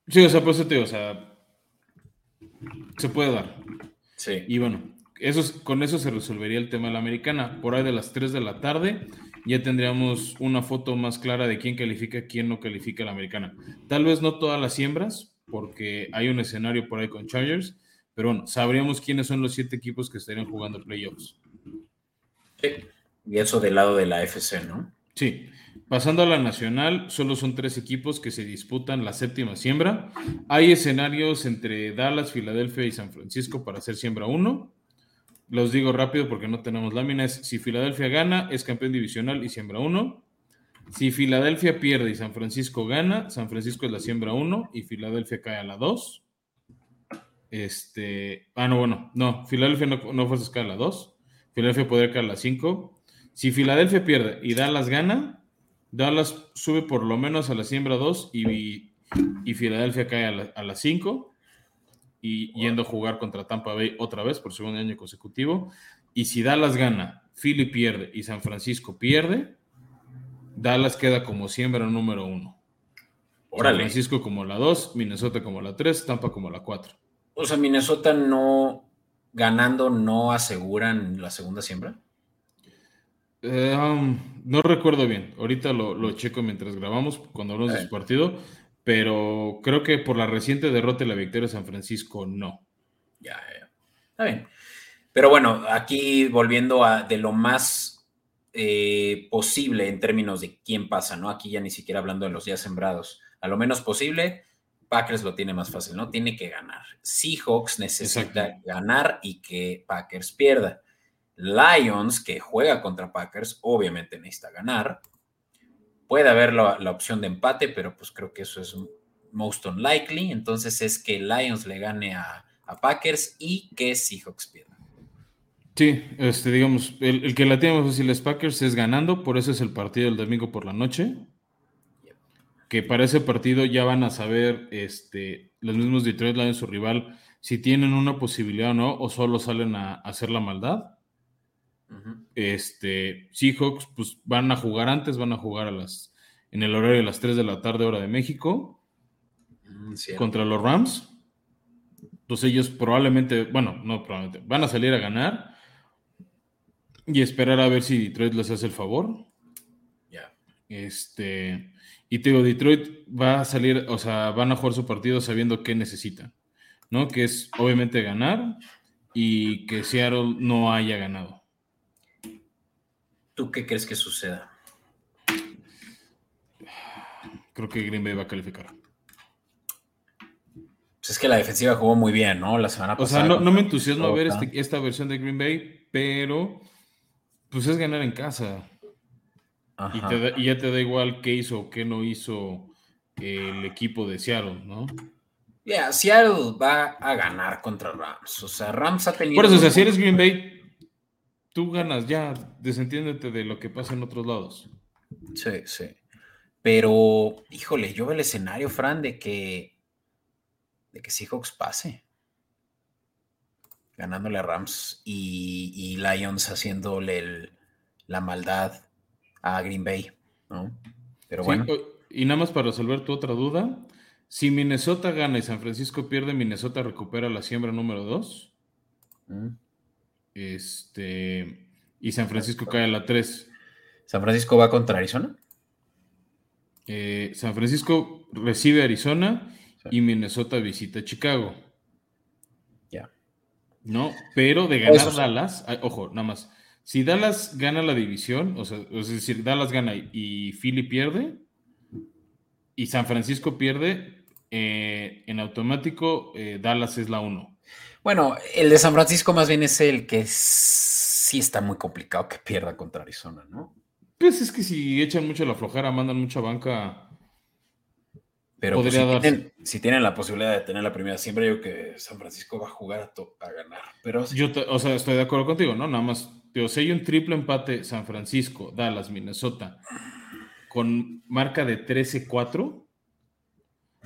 Sí, o sea, pues te o sea, se puede dar. Sí. Y bueno, eso, con eso se resolvería el tema de la americana. Por ahí de las 3 de la tarde ya tendríamos una foto más clara de quién califica, quién no califica la americana. Tal vez no todas las siembras, porque hay un escenario por ahí con Chargers, pero bueno, sabríamos quiénes son los siete equipos que estarían jugando playoffs. Sí, y eso del lado de la FC, ¿no? Sí. Pasando a la nacional, solo son tres equipos que se disputan la séptima siembra. Hay escenarios entre Dallas, Filadelfia y San Francisco para hacer siembra 1. Los digo rápido porque no tenemos láminas. Si Filadelfia gana, es campeón divisional y siembra uno. Si Filadelfia pierde y San Francisco gana, San Francisco es la siembra uno y Filadelfia cae a la dos. Este, ah, no, bueno, no, Filadelfia no, no cae a la dos. Filadelfia podría caer a la cinco. Si Filadelfia pierde y Dallas gana, Dallas sube por lo menos a la siembra 2 y, y Filadelfia cae a la 5 y yendo a jugar contra Tampa Bay otra vez por segundo año consecutivo. Y si Dallas gana, Philly pierde y San Francisco pierde, Dallas queda como siembra número uno. San Francisco como la dos, Minnesota como la tres, Tampa como la cuatro. O sea, Minnesota no ganando no aseguran la segunda siembra. Eh, um, no recuerdo bien. Ahorita lo, checo mientras grabamos, cuando hablamos de su partido pero creo que por la reciente derrota y la victoria de San Francisco, no. Ya, ya. Está bien. Pero bueno, aquí volviendo a de lo más eh, posible en términos de quién pasa, ¿no? Aquí ya ni siquiera hablando de los días sembrados. A lo menos posible, Packers lo tiene más fácil, ¿no? Tiene que ganar. Seahawks necesita ganar y que Packers pierda. Lions, que juega contra Packers, obviamente necesita ganar. Puede haber la, opción de empate, pero pues creo que eso es most unlikely. Entonces es que Lions le gane a, Packers y que Seahawks pierda. Sí, este, digamos, el, que la tiene más fácil es Packers es ganando, por eso es el partido del domingo por la noche. Que para ese partido ya van a saber este, los mismos Detroit Lions, su rival, si tienen una posibilidad o no, o solo salen a hacer la maldad. Este, Seahawks, pues van a jugar antes, van a jugar a las, en el horario de las 3 de la tarde, hora de México, mm, contra los Rams. Entonces ellos probablemente, bueno, no probablemente, van a salir a ganar y esperar a ver si Detroit les hace el favor. Ya. Este, y te digo, Detroit va a salir, o sea, van a jugar su partido sabiendo qué necesitan, ¿no? Que es obviamente ganar y que Seattle no haya ganado. ¿Tú qué crees que suceda? Creo que Green Bay va a calificar. Pues es que la defensiva jugó muy bien, ¿no? La semana pasada. O sea, no, me entusiasma ver este, esta versión de Green Bay, pero pues es ganar en casa. Y, ya te da igual qué hizo o qué no hizo el equipo de Seattle, ¿no? Ya, Seattle va a ganar contra Rams. O sea, Rams ha tenido. Por eso, o sea, si eres Green Bay, tú ganas ya, desentiéndete de lo que pasa en otros lados. Sí, sí. Pero, híjole, yo veo el escenario, Fran, de que, de que Seahawks pase. Ganándole a Rams y, Lions haciéndole la maldad a Green Bay, ¿no? Pero bueno. y nada más para resolver tu otra duda, si Minnesota gana y San Francisco pierde, Minnesota recupera la siembra número 2. Mm. Este, y San Francisco cae a la 3. ¿San Francisco va contra Arizona? Eh, San Francisco recibe Arizona y Minnesota visita Chicago. Ya. No, pero de ganar Dallas, ah, ojo, nada más. Si Dallas gana la división, o sea, es decir, Dallas gana y Philly pierde, y San Francisco pierde, eh, en automático eh, Dallas es la 1. Bueno, el de San Francisco más bien es el que sí está muy complicado que pierda contra Arizona, ¿no? Pues es que si echan mucho la flojera, mandan mucha banca. Pero pues, si, tienen, la posibilidad de tener la primera siempre, yo que San Francisco va a jugar a, ganar. Pero yo, o sea, estoy de acuerdo contigo, ¿no? Nada más, hay un triple empate San Francisco, Dallas, Minnesota, con marca de 13-4,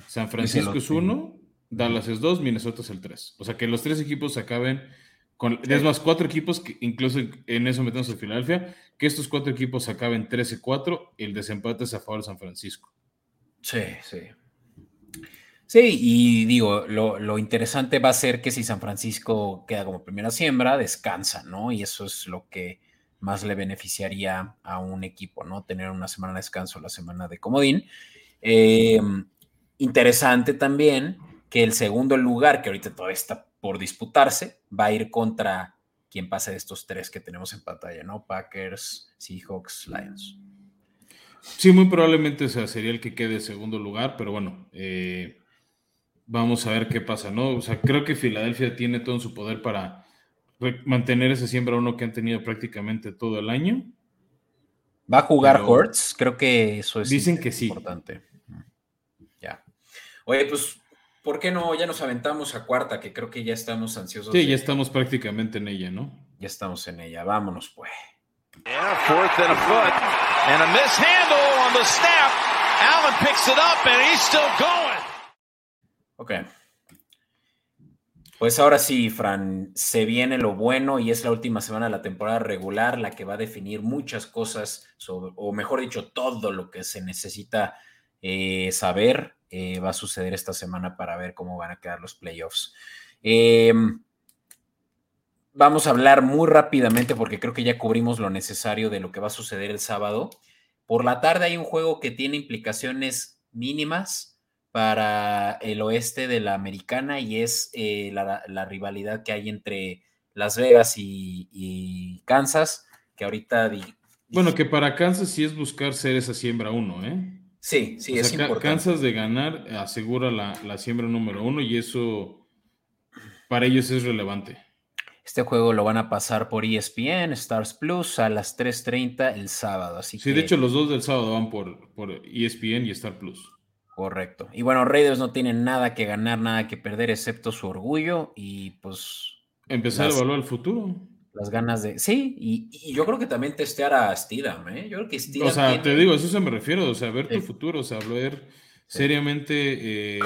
San Francisco es 1, Dallas es 2, Minnesota es el 3. O sea, que los tres equipos acaben con, es más, cuatro equipos, que incluso en eso metemos a Filadelfia, que estos cuatro equipos acaben 13-4, el desempate es a favor de San Francisco. Sí, sí. Sí, y digo, lo, interesante va a ser que si San Francisco queda como primera siembra, descansa, ¿no? Y eso es lo que más le beneficiaría a un equipo, ¿no? Tener una semana de descanso, la semana de comodín. Em, interesante también que el segundo lugar, que ahorita todavía está por disputarse, va a ir contra quien pase de estos tres que tenemos en pantalla, ¿no? Packers, Seahawks, Lions. Sí, muy probablemente sería el que quede segundo lugar, pero bueno, eh, vamos a ver qué pasa, ¿no? O sea, creo que Filadelfia tiene todo en su poder para mantener ese siembra uno que han tenido prácticamente todo el año. ¿Va a jugar Hortz? Creo que eso es dicen que sí. importante. Ya. Oye, pues ¿Por qué no? Ya nos aventamos a cuarta, que creo que ya estamos ansiosos. Sí, ya estamos prácticamente en ella, ¿no? Ya estamos en ella. Vámonos, pues. Ok. Pues ahora sí, Fran, se viene lo bueno y es la última semana de la temporada regular la que va a definir muchas cosas, o mejor dicho, todo lo que se necesita eh, saber eh, va a suceder esta semana para ver cómo van a quedar los playoffs. Em, vamos a hablar muy rápidamente porque creo que ya cubrimos lo necesario de lo que va a suceder el sábado. Por la tarde hay un juego que tiene implicaciones mínimas para el oeste de la americana y es eh, la, rivalidad que hay entre Las Vegas y, Kansas, que ahorita... bueno, que para Kansas sí es buscar ser esa siembra uno, ¿eh? Sí, sí, es importante. Cansas de ganar, asegura la, siembra número uno y eso para ellos es relevante. Este juego lo van a pasar por ESPN, Stars Plus, a las 3.30 el sábado. Así sí, de hecho los dos del sábado van por, por ESPN y Star Plus. Correcto. Y bueno, Raiders no tienen nada que ganar, nada que perder, excepto su orgullo y pues... Empezar a evaluar el futuro las ganas de. Sí, y, yo creo que también testear a Stidham, ¿eh? Yo creo que Stidham. O sea, te digo, eso se me refiero, o sea, ver tu futuro, o sea, ver seriamente, eh,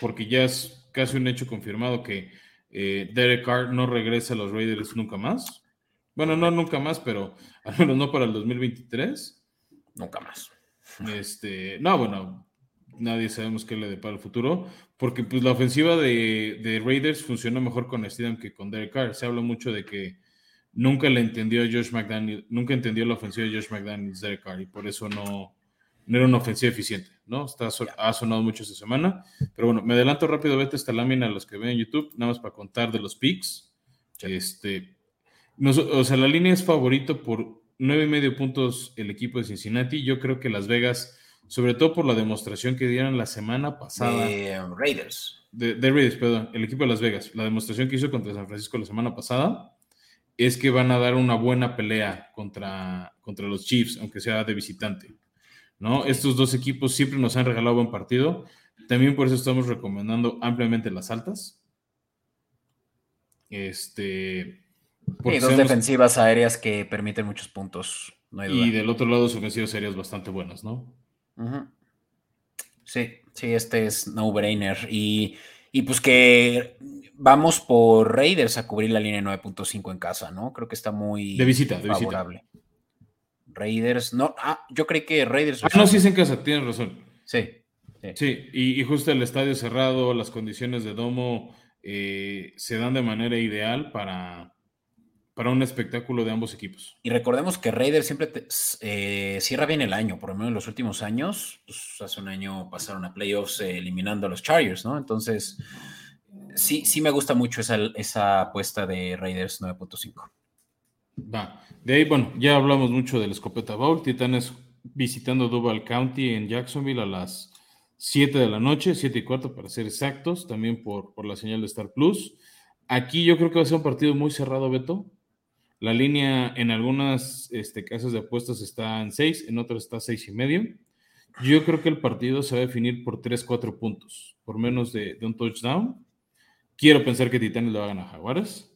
porque ya es casi un hecho confirmado que eh, Derek Carr no regresa a los Raiders nunca más. Bueno, no nunca más, pero al menos no para el 2023. Nunca más. Este, no, bueno, nadie sabemos qué le depara el futuro, porque pues la ofensiva de, de Raiders funciona mejor con Stidham que con Derek Carr. Se habla mucho de que nunca le entendió a Josh McDaniel, nunca entendió la ofensiva de Josh McDaniels Derek Carr y por eso no, no era una ofensiva eficiente, ¿no? Está, ha sonado mucho esta semana, pero bueno, me adelanto rápido, vete esta lámina a los que ven en YouTube, nada más para contar de los picks. Este, o sea, la línea es favorito por nueve y medio puntos el equipo de Cincinnati. Yo creo que Las Vegas, sobre todo por la demostración que dieron la semana pasada. De Raiders. De, de Raiders, perdón, el equipo de Las Vegas. La demostración que hizo contra San Francisco la semana pasada es que van a dar una buena pelea contra, contra los Chiefs, aunque sea de visitante. ¿no? Estos dos equipos siempre nos han regalado buen partido. También por eso estamos recomendando ampliamente las altas. Este. Y dos defensivas aéreas que permiten muchos puntos. Y del otro lado, sus ofensivas aéreas bastante buenas, ¿no? Sí, sí, este es no-brainer. Y, pues que vamos por Raiders a cubrir la línea 9.5 en casa, ¿no? Creo que está muy de visita, de favorable. Raiders, no, ah, yo creí que Raiders. Ah, no, sí es en casa, tienes razón. Sí. Sí, y, justo el estadio cerrado, las condiciones de domo eh, se dan de manera ideal para, para un espectáculo de ambos equipos. Y recordemos que Raiders siempre eh, cierra bien el año, por lo menos en los últimos años. Pues, hace un año pasaron a playoffs eh, eliminando a los Chargers, ¿no? Entonces, sí, sí me gusta mucho esa, esa apuesta de Raiders 9.5. Va. De ahí, bueno, ya hablamos mucho del Escopeta Bowl. Titanes visitando Duval County en Jacksonville a las 7 de la noche, 7 y cuarto para ser exactos, también por, por la señal de Star Plus. Aquí yo creo que va a ser un partido muy cerrado, Beto. La línea en algunas este, casas de apuestas está en 6, en otras está 6 y medio. Yo creo que el partido se va a definir por 3, 4 puntos, por menos de, un touchdown. Quiero pensar que Titanes lo hagan a Jaguares.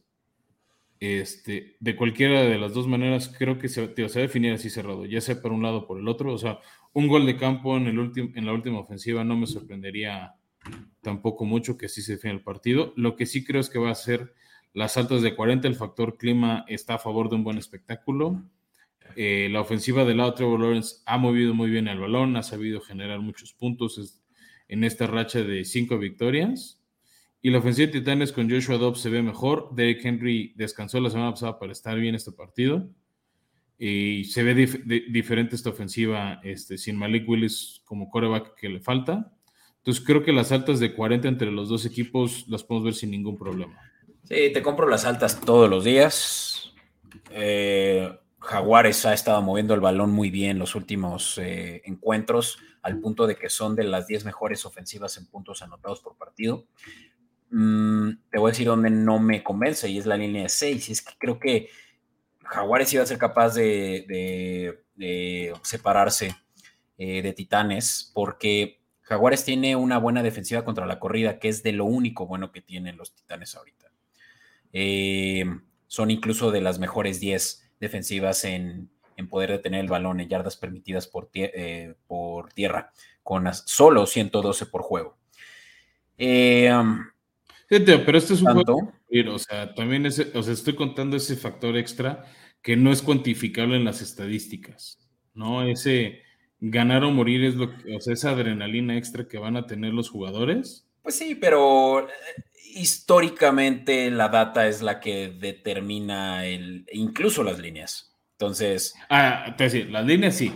Este, de cualquiera de las dos maneras, creo que se, va a definir así cerrado, ya sea por un lado o por el otro. O sea, un gol de campo en, el en la última ofensiva no me sorprendería tampoco mucho que así se define el partido. Lo que sí creo es que va a ser las altas de 40. El factor clima está a favor de un buen espectáculo. Eh, la ofensiva del lado Trevor Lawrence ha movido muy bien el balón, ha sabido generar muchos puntos en esta racha de cinco victorias. Y la ofensiva de Titanes con Joshua Dobbs se ve mejor. Derek Henry descansó la semana pasada para estar bien este partido. Y se ve diferente esta ofensiva este, sin Malik Willis como coreback que le falta. Entonces creo que las altas de 40 entre los dos equipos las podemos ver sin ningún problema. Sí, te compro las altas todos los días. Eh, Jaguares ha estado moviendo el balón muy bien los últimos eh, encuentros, al punto de que son de las 10 mejores ofensivas en puntos anotados por partido. Mm, te voy a decir dónde no me convence y es la línea de 6. Y es que creo que Jaguares iba a ser capaz de, separarse eh, de Titanes porque Jaguares tiene una buena defensiva contra la corrida, que es de lo único bueno que tienen los Titanes ahorita. Eh, son incluso de las mejores 10 defensivas en, poder detener el balón en yardas permitidas por, eh, por tierra, con solo 112 por juego. Eh, pero este es un juego, o sea, también ese, o sea, estoy contando ese factor extra que no es cuantificable en las estadísticas, ¿no? Ese ganar o morir es lo que, o sea, esa adrenalina extra que van a tener los jugadores. Pues sí, pero eh, históricamente la data es la que determina el, incluso las líneas. Entonces. Ah, te decir, las líneas sí,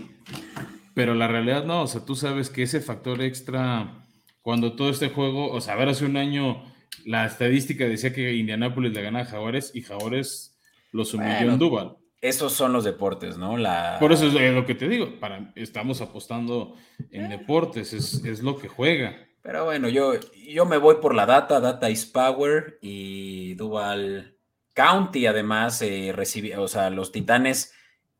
pero la realidad no. O sea, tú sabes que ese factor extra, cuando todo este juego, o sea, a ver, hace un año la estadística decía que Indianápolis le gana a Jaguares y Jaguares los humilló en Duval. Esos son los deportes, ¿no? La... Por eso es lo que te digo, para, estamos apostando en deportes, es, lo que juega. Pero bueno, yo, yo me voy por la data, data is power y Duval County además eh, recibe, o sea, los Titanes,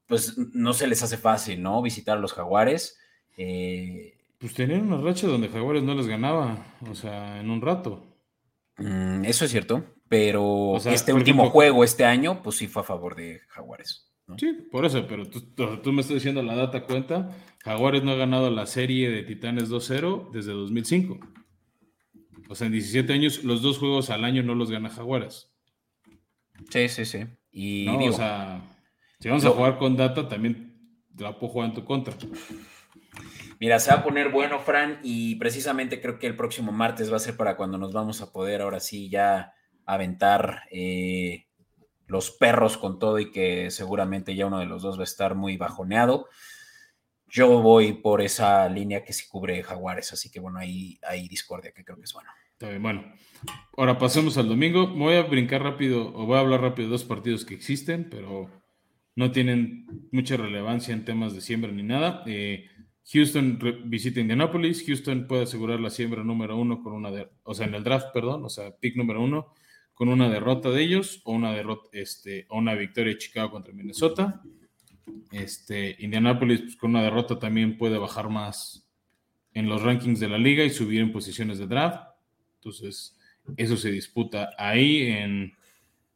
pues no se les hace fácil, ¿no? Visitar a los Jaguares. Eh, pues tenían una racha donde Jaguares no les ganaba, o sea, en un rato. Mm, eso es cierto, pero este último juego este año, pues sí fue a favor de Jaguares. Sí, por eso, pero tú, me estás diciendo la data cuenta, Jaguares no ha ganado la serie de Titanes 2-0 desde 2005. O sea, en 17 años, los dos juegos al año no los gana Jaguares. Sí, sí, sí. Y o sea, si vamos a jugar con data, también la puedo jugar en tu contra. Mira, se va a poner bueno, Fran, y precisamente creo que el próximo martes va a ser para cuando nos vamos a poder ahora sí ya aventar eh, los perros con todo y que seguramente ya uno de los dos va a estar muy bajoneado. Yo voy por esa línea que sí cubre Jaguares, así que bueno, ahí hay discordia, que creo que es bueno. Está bien, bueno. Ahora pasemos al domingo. voy a brincar rápido, o voy a hablar rápido de dos partidos que existen, pero no tienen mucha relevancia en temas de siembra ni nada. Eh, Houston visita Indianapolis. Houston puede asegurar la siembra número uno con una de, o sea, en el draft, perdón, o sea, pick número uno con una derrota de ellos o una derrota, este, o una victoria de Chicago contra Minnesota. Este, Indianapolis pues, con una derrota también puede bajar más en los rankings de la liga y subir en posiciones de draft. Entonces, eso se disputa ahí en,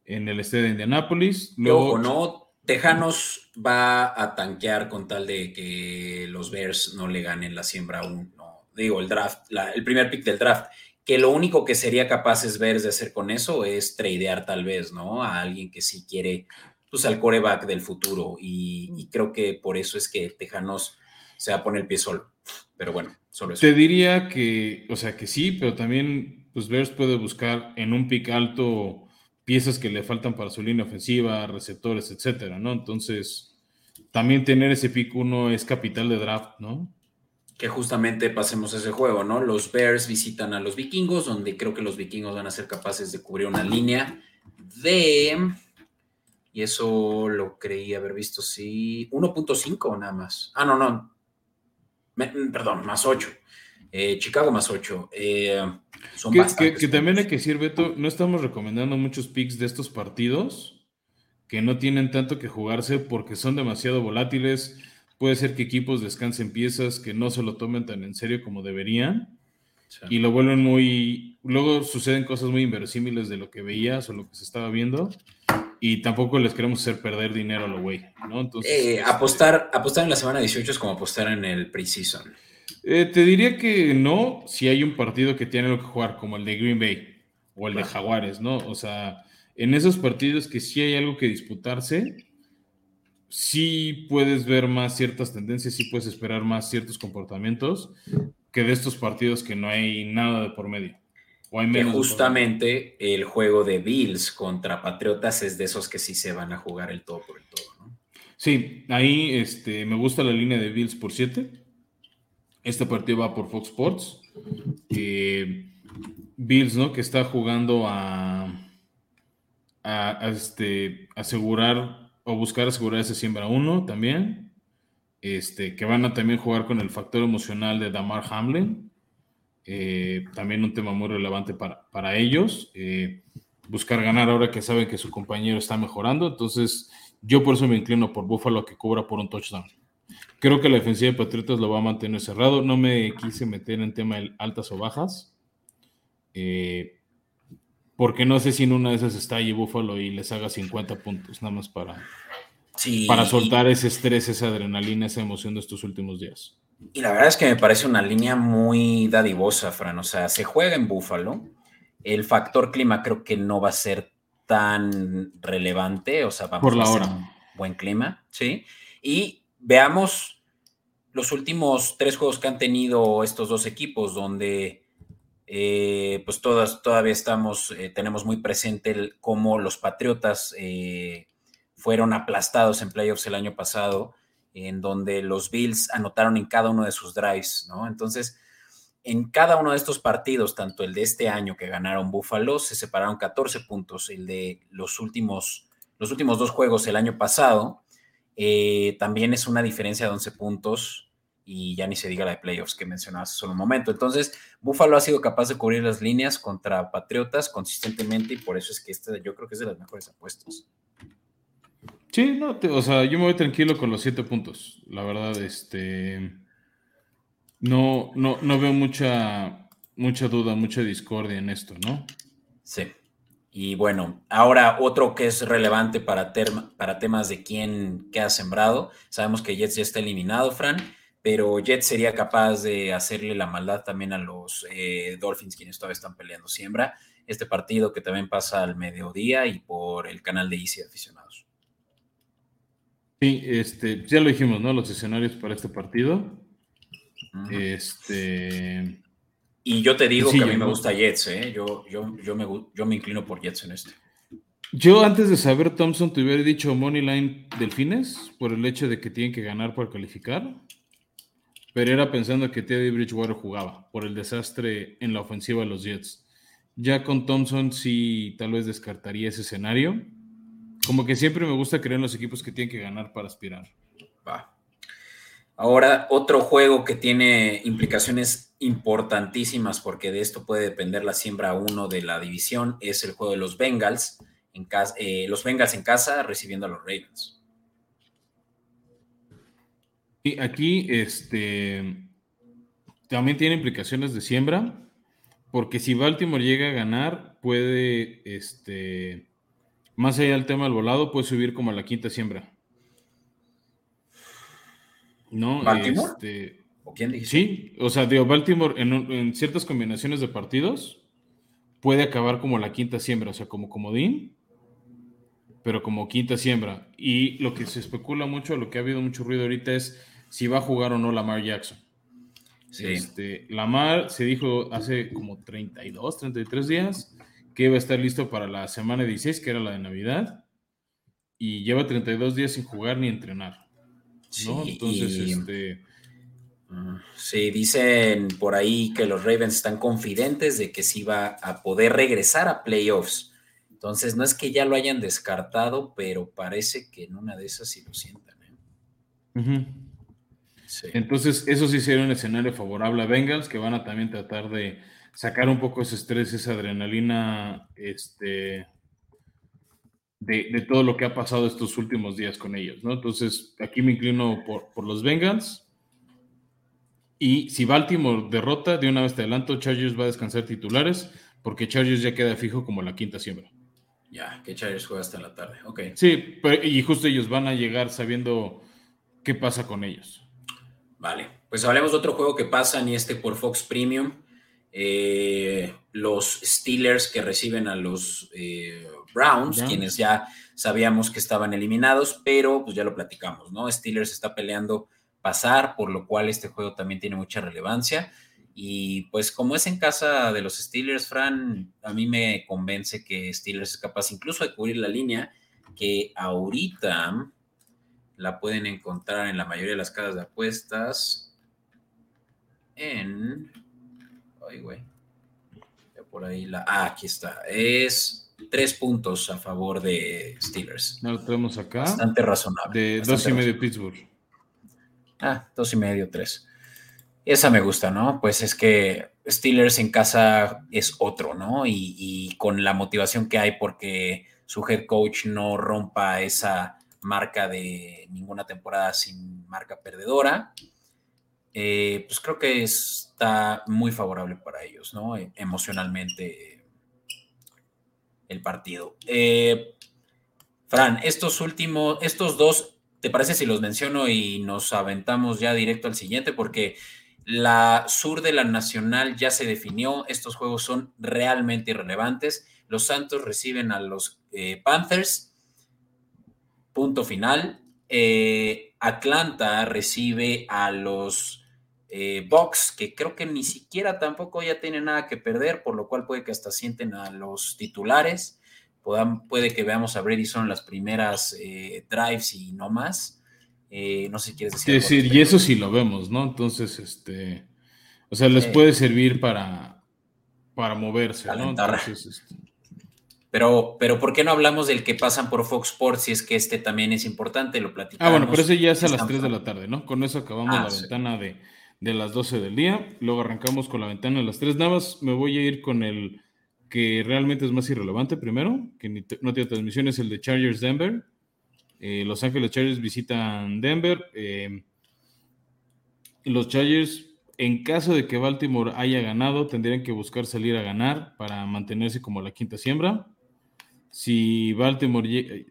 en el estadio de Indianapolis. Luego, no, Tejanos va a tanquear con tal de que los Bears no le ganen la siembra uno, digo, el draft, el primer pick del draft, que lo único que sería capaces Bears de hacer con eso es tradear tal vez, ¿no? A alguien que sí quiere, pues al coreback del futuro y, creo que por eso es que Tejanos se va a poner el pie solo, pero bueno, solo eso. Te diría que, o sea, que sí, pero también, pues Bears puede buscar en un pick alto piezas que le faltan para su línea ofensiva, receptores, etcétera, ¿no? Entonces, también tener ese pick uno es capital de draft, ¿no? Que justamente pasemos ese juego, ¿no? Los Bears visitan a los vikingos, donde creo que los vikingos van a ser capaces de cubrir una línea de. Y eso lo creí haber visto, sí. 1.5 nada más. Ah, no, no. perdón, más 8. Eh, Chicago más 8. Eh, que, también hay que decir, Beto, no estamos recomendando muchos picks de estos partidos que no tienen tanto que jugarse porque son demasiado volátiles. Puede ser que equipos descansen piezas que no se lo tomen tan en serio como deberían y lo vuelven muy. Luego suceden cosas muy inverosímiles de lo que veías o lo que se estaba viendo y tampoco les queremos hacer perder dinero a lo güey, ¿no? Entonces, eh, este apostar, apostar en la semana 18 es como apostar en el preseason. Eh, te diría que no, si hay un partido que tiene lo que jugar, como el de Green Bay o el de Jaguares, ¿no? O sea, en esos partidos que sí hay algo que disputarse, sí puedes ver más ciertas tendencias, sí puedes esperar más ciertos comportamientos que de estos partidos que no hay nada de por medio. O hay menos que justamente el juego de Bills contra Patriotas es de esos que sí se van a jugar el todo por el todo, ¿no? Sí, ahí este, me gusta la línea de Bills por 7 este partido va por Fox Sports. Bills, ¿no? Que está jugando a, a, este, asegurar o buscar asegurar ese siembra uno también. Este, que van a también jugar con el factor emocional de Damar Hamlin. Eh, también un tema muy relevante para, para ellos. Eh, buscar ganar ahora que saben que su compañero está mejorando. Entonces, yo por eso me inclino por Buffalo que cubra por un touchdown. Creo que la defensiva de Patriotas lo va a mantener cerrado. No me quise meter en tema de altas o bajas. Eh, porque no sé si en una de esas está allí Búfalo y les haga 50 puntos, nada más para, para soltar ese estrés, esa adrenalina, esa emoción de estos últimos días. Y la verdad es que me parece una línea muy dadivosa, Fran. O sea, se juega en Búfalo. El factor clima creo que no va a ser tan relevante. O sea, vamos Por la a hora. buen clima, ¿sí? Y veamos los últimos tres juegos que han tenido estos dos equipos, donde eh, pues todas, todavía estamos, eh, tenemos muy presente cómo los Patriotas eh, fueron aplastados en playoffs el año pasado, en donde los Bills anotaron en cada uno de sus drives, ¿no? Entonces, en cada uno de estos partidos, tanto el de este año que ganaron Buffalo, se separaron 14 puntos, el de los últimos, los últimos dos juegos el año pasado, eh, también es una diferencia de 11 puntos y ya ni se diga la de playoffs que mencionabas hace un momento. Entonces, Buffalo ha sido capaz de cubrir las líneas contra Patriotas consistentemente y por eso es que este yo creo que es de las mejores apuestas. Sí, no, o sea, yo me voy tranquilo con los 7 puntos. La verdad, este no, no, no veo mucha, mucha duda, mucha discordia en esto, ¿no? Sí. Y bueno, ahora otro que es relevante para, para temas de quién queda sembrado. Sabemos que Jets ya está eliminado, Fran, pero Jets sería capaz de hacerle la maldad también a los eh, Dolphins, quienes todavía están peleando siembra. Este partido que también pasa al mediodía y por el canal de Easy Aficionados. Sí, este, ya lo dijimos, ¿no? Los escenarios para este partido. Este y yo te digo que a mí me gusta Jets, ¿eh? Yo, yo, yo, me, yo me inclino por Jets en este. Yo antes de saber Thompson te hubiera dicho Moneyline Delfines por el hecho de que tienen que ganar para calificar, pero era pensando que Teddy Bridgewater jugaba por el desastre en la ofensiva de los Jets. Ya con Thompson sí tal vez descartaría ese escenario. Como que siempre me gusta creer en los equipos que tienen que ganar para aspirar. Va. Ahora, otro juego que tiene implicaciones importantísimas, porque de esto puede depender la siembra uno de la división, es el juego de los Bengals, en casa, eh, los Bengals en casa recibiendo a los Ravens. Y aquí este, también tiene implicaciones de siembra, porque si Baltimore llega a ganar, puede, este, más allá del tema del volado, puede subir como a la quinta siembra No, ¿Baltimore? Este, ¿O quién dice? Sí, o sea, digo, Baltimore en, ciertas combinaciones de partidos puede acabar como la quinta siembra, o sea, como comodín, pero como quinta siembra. Y lo que se especula mucho, lo que ha habido mucho ruido ahorita es si va a jugar o no Lamar Jackson. Sí. Este, Lamar se dijo hace como 32, 33 días que iba a estar listo para la semana 16, que era la de Navidad, y lleva 32 días sin jugar ni entrenar. ¿no? Entonces, este. Mm, sí, dicen por ahí que los Ravens están confidentes de que sí va a poder regresar a playoffs. Entonces, no es que ya lo hayan descartado, pero parece que en una de esas sí lo sientan. ¿eh? Entonces, eso sí sería un escenario favorable a Bengals, que van a también tratar de sacar un poco ese estrés, esa adrenalina, este, de, todo lo que ha pasado estos últimos días con ellos, ¿no? Entonces, aquí me inclino por, los Bengals. Y si Baltimore derrota, de una vez te adelanto, Chargers va a descansar titulares, porque Chargers ya queda fijo como la quinta siembra. Ya, que Chargers juega hasta la tarde, ok. Sí, y justo ellos van a llegar sabiendo qué pasa con ellos. Vale, pues hablemos de otro juego que pasa, y este por Fox Premium. Eh, los Steelers que reciben a los eh, Browns, quienes ya sabíamos que estaban eliminados, pero pues ya lo platicamos, ¿no? Steelers está peleando pasar, por lo cual este juego también tiene mucha relevancia. Y pues como es en casa de los Steelers, Fran, a mí me convence que Steelers es capaz incluso de cubrir la línea que ahorita la pueden encontrar en la mayoría de las casas de apuestas en Ay, güey. Ya por ahí la. Ah, aquí está. Es tres puntos a favor de Steelers. Lo tenemos acá. Bastante razonable. De dos y medio Pittsburgh. Ah, dos y medio, tres. Esa me gusta, ¿no? Pues es que Steelers en casa es otro, ¿no? Y, y, con la motivación que hay porque su head coach no rompa esa marca de ninguna temporada sin marca perdedora. Eh, pues creo que está muy favorable para ellos, ¿no? E, emocionalmente el partido. Eh, Fran, estos últimos, estos dos, ¿te parece si los menciono y nos aventamos ya directo al siguiente? Porque la sur de la Nacional ya se definió, estos juegos son realmente irrelevantes. Los Santos reciben a los eh, Panthers, punto final. Atlanta recibe a los eh, Box, que creo que ni siquiera tampoco ya tiene nada que perder, por lo cual puede que hasta sienten a los titulares. puede que veamos a Brady son las primeras eh, drives y no más. Eh, no sé si quieres decir. decir, y eso sí lo vemos, ¿no? Entonces, este. O sea, les puede servir para, para moverse, ¿no? Entonces, este, pero, pero ¿por qué no hablamos del que pasan por Fox Sports si es que este también es importante? Lo platicamos. Ah, bueno, pero ese ya es a las 3 de la tarde, ¿no? Con eso acabamos ah, la ventana de, de las 12 del día. Luego arrancamos con la ventana de las tres navas. Me voy a ir con el que realmente es más irrelevante primero, que no tiene transmisión, es el de Chargers Denver. Eh, los Ángeles Chargers visitan Denver. Eh, los Chargers, en caso de que Baltimore haya ganado, tendrían que buscar salir a ganar para mantenerse como la quinta siembra. Si Baltimore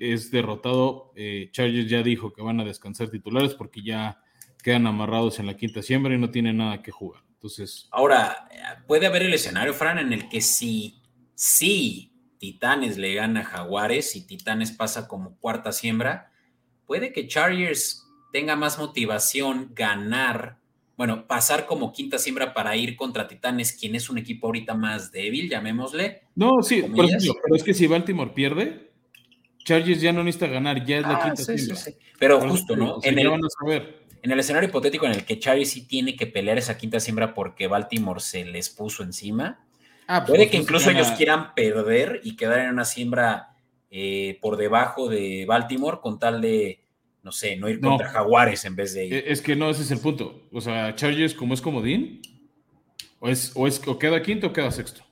es derrotado, eh, Chargers ya dijo que van a descansar titulares porque ya quedan amarrados en la quinta siembra y no tienen nada que jugar. Entonces. Ahora, puede haber el escenario, Fran, en el que si, si Titanes le gana a Jaguares y Titanes pasa como cuarta siembra, puede que Chargers tenga más motivación ganar, bueno, pasar como quinta siembra para ir contra Titanes, quien es un equipo ahorita más débil, llamémosle. No, sí, por pero es que si Baltimore pierde, Chargers ya no necesita ganar, ya es la ah, quinta siembra. Pero justo, ¿no? En el, van a saber en el escenario hipotético en el que Charlie sí tiene que pelear esa quinta siembra porque Baltimore se les puso encima, ah, pues puede que incluso ellos quieran perder y quedar en una siembra eh, por debajo de Baltimore con tal de, no sé, no ir contra Jaguares en vez de ir. E, es que no, ese es el punto. O sea, Chargers como es comodín, o, es, o, es, o queda quinto o queda sexto.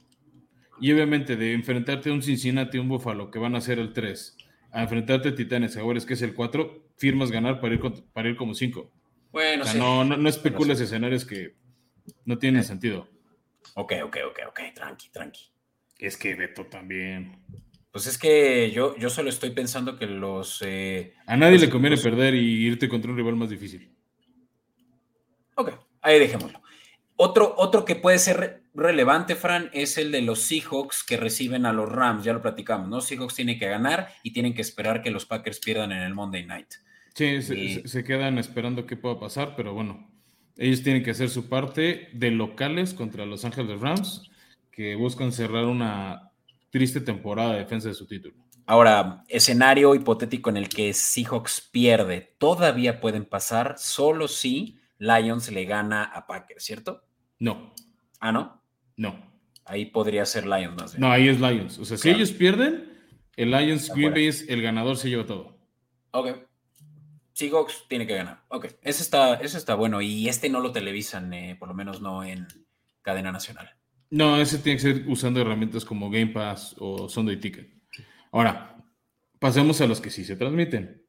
Y obviamente de enfrentarte a un Cincinnati, un Buffalo, que van a ser el 3, a enfrentarte a Titanes, Jaguares, que es el 4, firmas ganar para ir, para ir como 5. Bueno, no, no, especules escenarios que no tienen eh. sentido. Ok, ok, ok, ok, tranqui, tranqui. Es que Beto también. Pues es que yo, yo solo estoy pensando que los. Eh, a nadie le conviene perder y irte contra un rival más difícil. Ok, ahí dejémoslo. Otro, otro que puede ser relevante, Fran, es el de los Seahawks que reciben a los Rams. Ya lo platicamos, ¿no? Seahawks tienen que ganar y tienen que esperar que los Packers pierdan en el Monday Night. Sí, se, quedan esperando qué pueda pasar, pero bueno, ellos tienen que hacer su parte de locales contra Los Ángeles Rams, que buscan cerrar una triste temporada de defensa de su título. Ahora, escenario hipotético en el que Seahawks pierde, todavía pueden pasar solo si Lions le gana a Packers, ¿cierto? No. Ah, ¿no? No. Ahí podría ser Lions más No, ahí es Lions. O sea, si ellos pierden, el Lions Green Bay es el ganador, se lleva todo. Ok. Seahawks tiene que ganar. Ok. Ese está, ese está bueno. Y este no lo televisan, eh, por lo menos no en cadena nacional. No, ese tiene que ser usando herramientas como Game Pass o Sunday Ticket. Ahora, pasemos a los que sí se transmiten.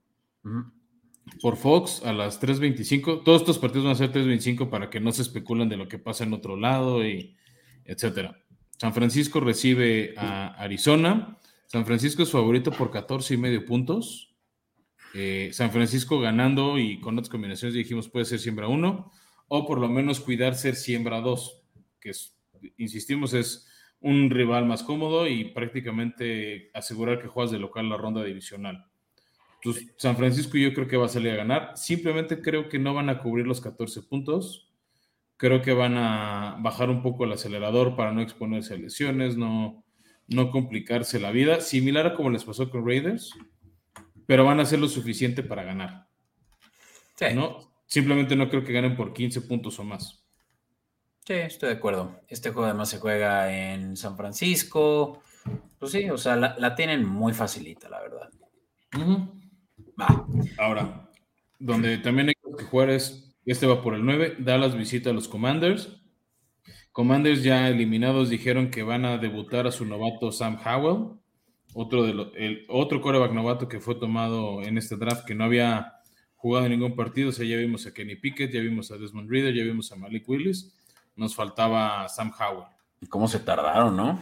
Por Fox a las 3.25. Todos estos partidos van a ser 3.25 para que no se especulen de lo que pasa en otro lado y etcétera. San Francisco recibe a Arizona. San Francisco es favorito por 14 y medio puntos. Eh, San Francisco ganando y con otras combinaciones dijimos puede ser siembra 1 o por lo menos cuidar ser siembra 2, que es, insistimos es un rival más cómodo y prácticamente asegurar que juegas de local la ronda divisional. Entonces, San Francisco yo creo que va a salir a ganar. Simplemente creo que no van a cubrir los 14 puntos. Creo que van a bajar un poco el acelerador para no exponerse a lesiones, no, no complicarse la vida, similar a como les pasó con Raiders, pero van a hacer lo suficiente para ganar. ¿no? Simplemente no creo que ganen por 15 puntos o más. Sí, estoy de acuerdo. Este juego además se juega en San Francisco. Pues sí, o sea, la, tienen muy facilita, la verdad. Va. Ahora, donde también hay que jugar es, este va por el 9, Dallas visita a los Commanders. Commanders ya eliminados dijeron que van a debutar a su novato Sam Howell, otro, de el, otro coreback novato que fue tomado en este draft que no había jugado ningún partido. O sea, ya vimos a Kenny Pickett, ya vimos a Desmond Reader, ya vimos a Malik Willis nos faltaba Sam Howell. ¿Y cómo se tardaron, no?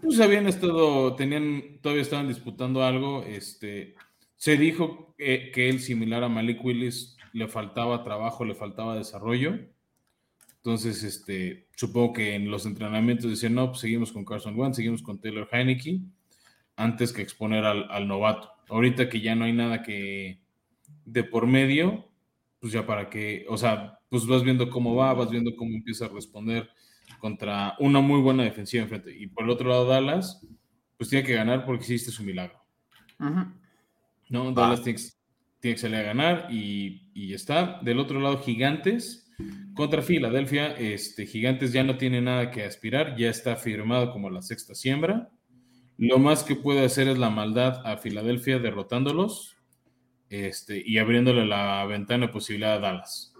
Pues habían estado, tenían, todavía estaban disputando algo. Este, se dijo que, él, similar a Malik Willis, le faltaba trabajo, le faltaba desarrollo. Entonces, este, supongo que en los entrenamientos decían, no, pues seguimos con Carson Wentz, seguimos con Taylor Heineke, antes que exponer al, al, novato. Ahorita que ya no hay nada que de por medio, pues ya para que, o sea, pues vas viendo cómo va, vas viendo cómo empieza a responder contra una muy buena defensiva enfrente. Y por el otro lado, Dallas, pues tiene que ganar porque hiciste su milagro. ¿No? Dallas tiene que, salir a ganar y, y está. Del otro lado, Gigantes contra Filadelfia. Este, Gigantes ya no tiene nada que aspirar, ya está firmado como la sexta siembra. Lo más que puede hacer es la maldad a Filadelfia derrotándolos este, y abriéndole la ventana de posibilidad a Dallas.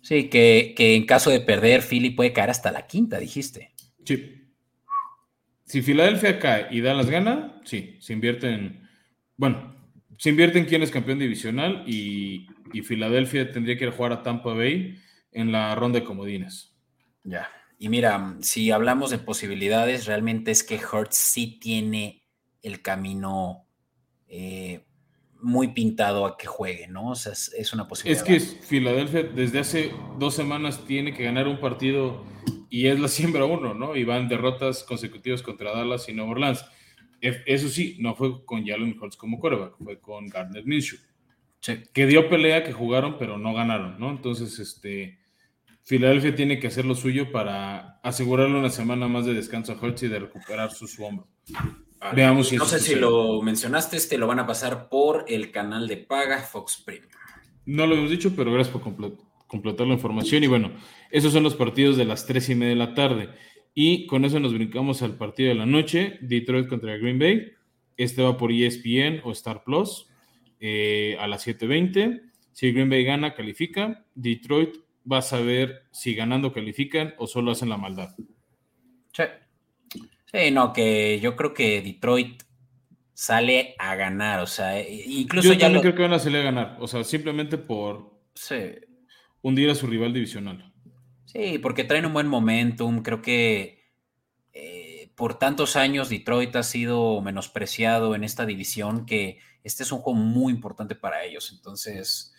Sí, que, en caso de perder, Philly puede caer hasta la quinta, dijiste. Sí. Si Filadelfia cae y Dallas gana, sí, se invierte en. Bueno, se invierte en quién es campeón divisional y, y Filadelfia tendría que ir a jugar a Tampa Bay en la ronda de comodines. Ya. Y mira, si hablamos de posibilidades, realmente es que Hurts sí tiene el camino eh, muy pintado a que juegue, ¿no? O sea, es, una posibilidad. Es que Filadelfia desde hace dos semanas tiene que ganar un partido y es la [LAUGHS] siembra uno, ¿no? Y van derrotas consecutivas contra Dallas y Nueva Orleans. Eso sí, no fue con Jalen Hurts como quarterback, fue con Gardner Minshew. Que dio pelea, que jugaron, pero no ganaron, ¿no? Entonces, este, Filadelfia tiene que hacer lo suyo para asegurarle una semana más de descanso a Hurts y de recuperar su, su hombro. Veamos si No sé si lo mencionaste, este lo van a pasar por el canal de paga Fox Premium. No lo hemos dicho, pero gracias por completar la información. Y bueno, esos son los partidos de las tres y media de la tarde. Y con eso nos brincamos al partido de la noche, Detroit contra Green Bay. Este va por ESPN o Star Plus eh, a las 7.20. Si Green Bay gana, califica. Detroit va a saber si ganando califican o solo hacen la maldad. Sí. Sí, no, que yo creo que Detroit sale a ganar, o sea, e, incluso yo ya también creo que van a salir a ganar, o sea, simplemente por hundir a su rival divisional. Sí, porque traen un buen momentum, creo que eh, por tantos años Detroit ha sido menospreciado en esta división que este es un juego muy importante para ellos, entonces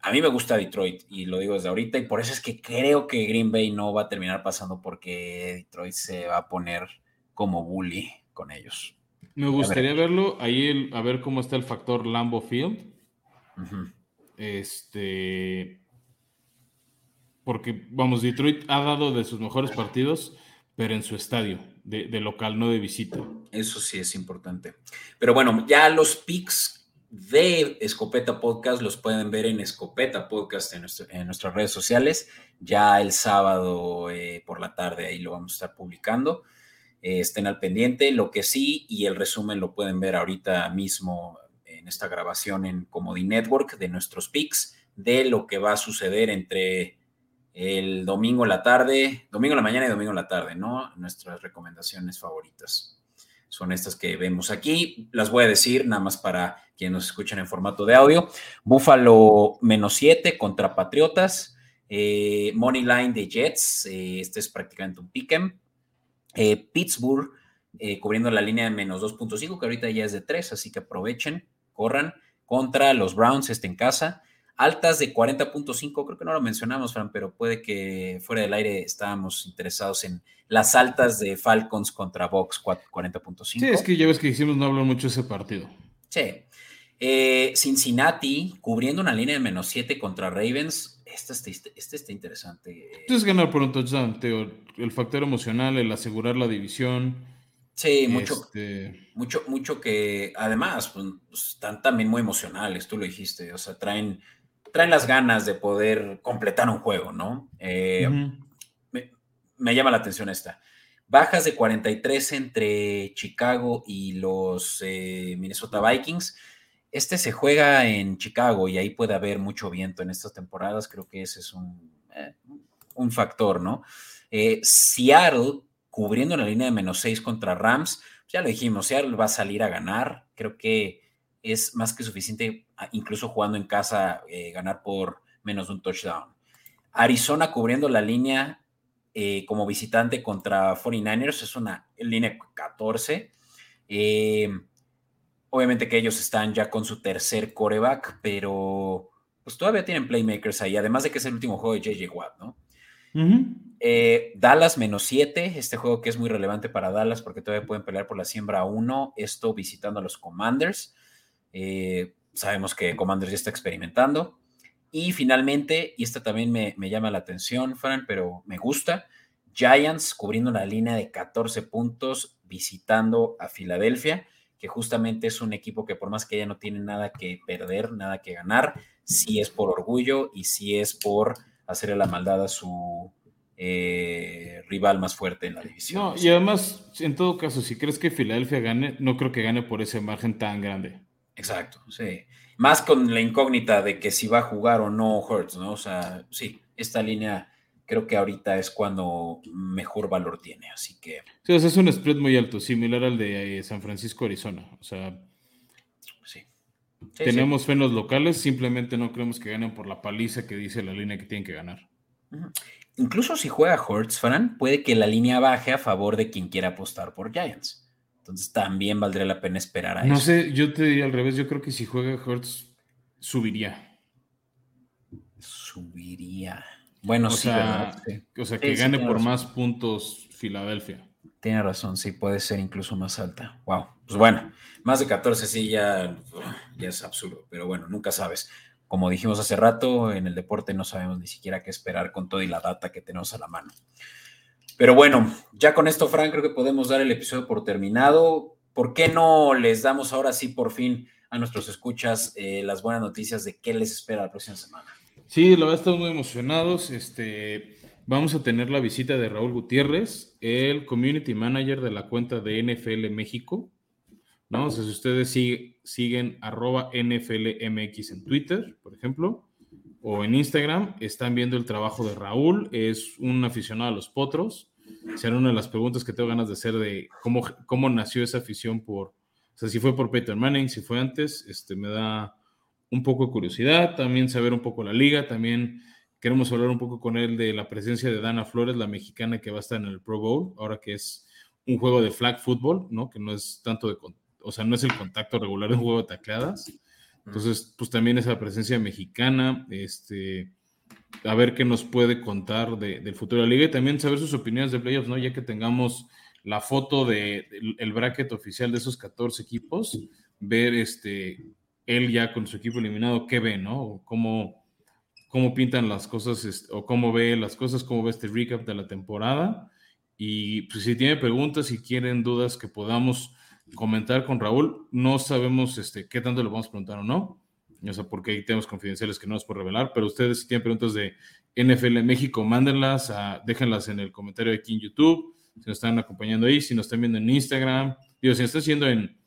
a mí me gusta Detroit y lo digo desde ahorita y por eso es que creo que Green Bay no va a terminar pasando porque Detroit se va a poner como bully con ellos. Me gustaría verlo ahí a ver cómo está el factor Lambo Field. Este porque vamos, Detroit ha dado de sus mejores partidos, pero en su estadio, de, de local, no de visita. Eso sí es importante. Pero bueno, ya los picks de Escopeta Podcast los pueden ver en Escopeta Podcast en, nuestras redes sociales. Ya el sábado eh, por la tarde ahí lo vamos a estar publicando. Eh, estén al pendiente. Lo que sí, y el resumen lo pueden ver ahorita mismo en esta grabación en Comedy Network de nuestros picks de lo que va a suceder entre el domingo la tarde, domingo la mañana y domingo la tarde, ¿no? Nuestras recomendaciones favoritas son estas que vemos aquí. Las voy a decir nada más para quienes nos escuchan en formato de audio. Búfalo menos 7 contra Patriotas. Eh, money line de Jets. Eh, este es prácticamente un pick'em. Eh, Pittsburgh cubriendo la línea de menos 2.5, que ahorita ya es de 3, así que aprovechen, corran contra los Browns, este en casa. Altas de 40.5, creo que no lo mencionamos, Fran, pero puede que fuera del aire estábamos interesados en las altas de Falcons contra Box 40.5. Sí, es que ya ves que hicimos no hablar mucho ese partido. Sí. Eh, Cincinnati cubriendo una línea de menos 7 contra Ravens. Este está, este está interesante. Es ganar por un touchdown, Teo. El factor emocional, el asegurar la división. Sí, mucho, este mucho, mucho que además pues, están también muy emocionales, tú lo dijiste, o sea, traen traen las ganas de poder completar un juego, ¿no? Eh, me, llama la atención esta. Bajas de 43 entre Chicago y los eh, Minnesota Vikings. Este se juega en Chicago y ahí puede haber mucho viento en estas temporadas. Creo que ese es un, eh, un factor, ¿no? Seattle cubriendo la línea de menos 6 contra Rams. Ya lo dijimos, Seattle va a salir a ganar. Creo que es más que suficiente, incluso jugando en casa, eh, ganar por menos de un touchdown. Arizona cubriendo la línea eh, como visitante contra 49ers es una línea 14. Eh, obviamente que ellos están ya con su tercer coreback, pero pues todavía tienen playmakers ahí, además de que es el último juego de JJ Watt, ¿no? Dallas menos 7, este juego que es muy relevante para Dallas porque todavía pueden pelear por la siembra 1, esto visitando a los Commanders. Eh, sabemos que Commanders ya está experimentando. Y finalmente, y esta también me, llama la atención, Fran, pero me gusta, Giants cubriendo una línea de 14 puntos visitando a Filadelfia, que justamente es un equipo que por más que ya no tiene nada que perder, nada que ganar, sí es por orgullo y sí es por hacerle la maldad a su eh, rival más fuerte en la división. y además, en todo caso, si crees que Filadelfia gane, no creo que gane por ese margen tan grande. Exacto, sí. Más con la incógnita de que si va a jugar o no Hurts, ¿no? O sea, sí, esta línea creo que ahorita es cuando mejor valor tiene, así que... Sí, o sea, es un spread muy alto, similar al de eh, San Francisco, Arizona. O sea, sí. tenemos fe en los locales, simplemente no creemos que ganen por la paliza que dice la línea que tienen que ganar. Incluso si juega Hurts, Fran, puede que la línea baje a favor de quien quiera apostar por Giants. Entonces también valdría la pena esperar a eso. No sé, yo te diría al revés. Yo creo que si juega Hurts, subiría. Subiría. Bueno, o sí, sea, O sea, que gane por más puntos Filadelfia. Tiene razón, sí, puede ser incluso más alta. Wow. Pues bueno, más de 14 sí ya, ya es absurdo, pero bueno, nunca sabes. Como dijimos hace rato, en el deporte no sabemos ni siquiera qué esperar con todo y la data que tenemos a la mano. Pero bueno, ya con esto, Frank, creo que podemos dar el episodio por terminado. ¿Por qué no les damos ahora sí por fin a nuestros escuchas eh, las buenas noticias de qué les espera la próxima semana? Sí, la verdad estamos muy emocionados. Este, vamos a tener la visita de Raúl Gutiérrez, el community manager de la cuenta de NFL México. ¿no? O sea, si ustedes siguen arroba NFLMX en Twitter, por ejemplo, o en Instagram, están viendo el trabajo de Raúl, es un aficionado a los potros. Será una de las preguntas que tengo ganas de hacer de cómo, cómo nació esa afición por, o sea, si fue por Peter Manning, si fue antes, este, me da un poco de curiosidad, también saber un poco la liga, también queremos hablar un poco con él de la presencia de Dana Flores, la mexicana que va a estar en el Pro Bowl, ahora que es un juego de flag football, ¿no? Que no es tanto de, o sea, no es el contacto regular de un juego de tacleadas. Entonces, pues también esa presencia mexicana, este, a ver qué nos puede contar del futuro de la liga y también saber sus opiniones de playoffs, ¿no? Ya que tengamos la foto del de, el bracket oficial de esos 14 equipos, ver este, él ya con su equipo eliminado, qué ve, ¿no? cómo, cómo pintan las cosas o cómo ve las cosas, cómo ve este recap de la temporada. Y pues, si tiene preguntas, si quieren dudas que podamos comentar con Raúl, no sabemos este, qué tanto le vamos a preguntar o no. O sea, porque hay temas confidenciales que no nos puedo revelar, pero ustedes si tienen preguntas de NFL México, mándenlas, déjenlas en el comentario aquí en YouTube, si nos están acompañando ahí, si nos están viendo en Instagram, digo, si nos están en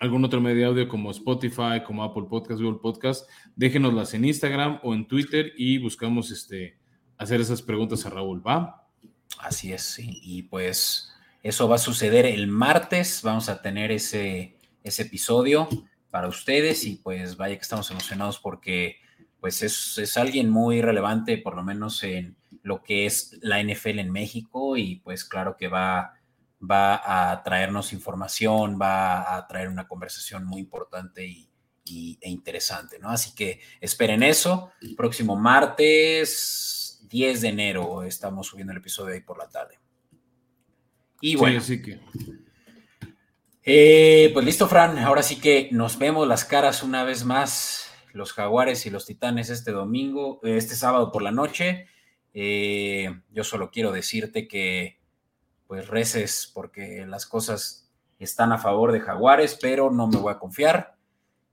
algún otro medio de audio como Spotify, como Apple Podcast, Google Podcast, déjenoslas en Instagram o en Twitter y buscamos este, hacer esas preguntas a Raúl, ¿va? Así es, sí. Y pues eso va a suceder el martes, vamos a tener ese, ese episodio para ustedes y pues vaya que estamos emocionados porque pues es, es, alguien muy relevante, por lo menos en lo que es la NFL en México y pues claro que va va a traernos información, va a traer una conversación muy importante y, e interesante, ¿no? Así que esperen eso. Próximo martes 10 de enero estamos subiendo el episodio ahí por la tarde. Y bueno. Sí, que... Eh, pues listo, Fran. Ahora sí que nos vemos las caras una vez más, los jaguares y los titanes este domingo, este sábado por la noche. Eh, yo solo quiero decirte que pues reces porque las cosas están a favor de Jaguares, pero no me voy a confiar.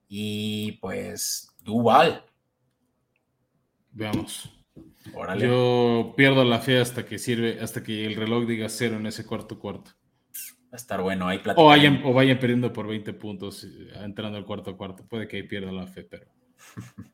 Y pues Duval. Veamos. Yo pierdo la fe hasta que sirve, hasta que el reloj diga cero en ese cuarto cuarto. Va a estar bueno ahí o vayan, o vayan perdiendo por 20 puntos eh, entrando al cuarto cuarto. Puede que ahí pierda la fe, pero. [LAUGHS]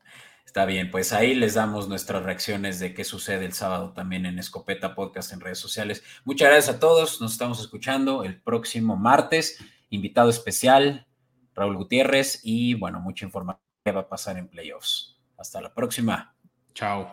Está bien, pues ahí les damos nuestras reacciones de qué sucede el sábado también en Escopeta Podcast en redes sociales. Muchas gracias a todos, nos estamos escuchando el próximo martes. Invitado especial, Raúl Gutiérrez, y bueno, mucha información que va a pasar en playoffs. Hasta la próxima. Chao.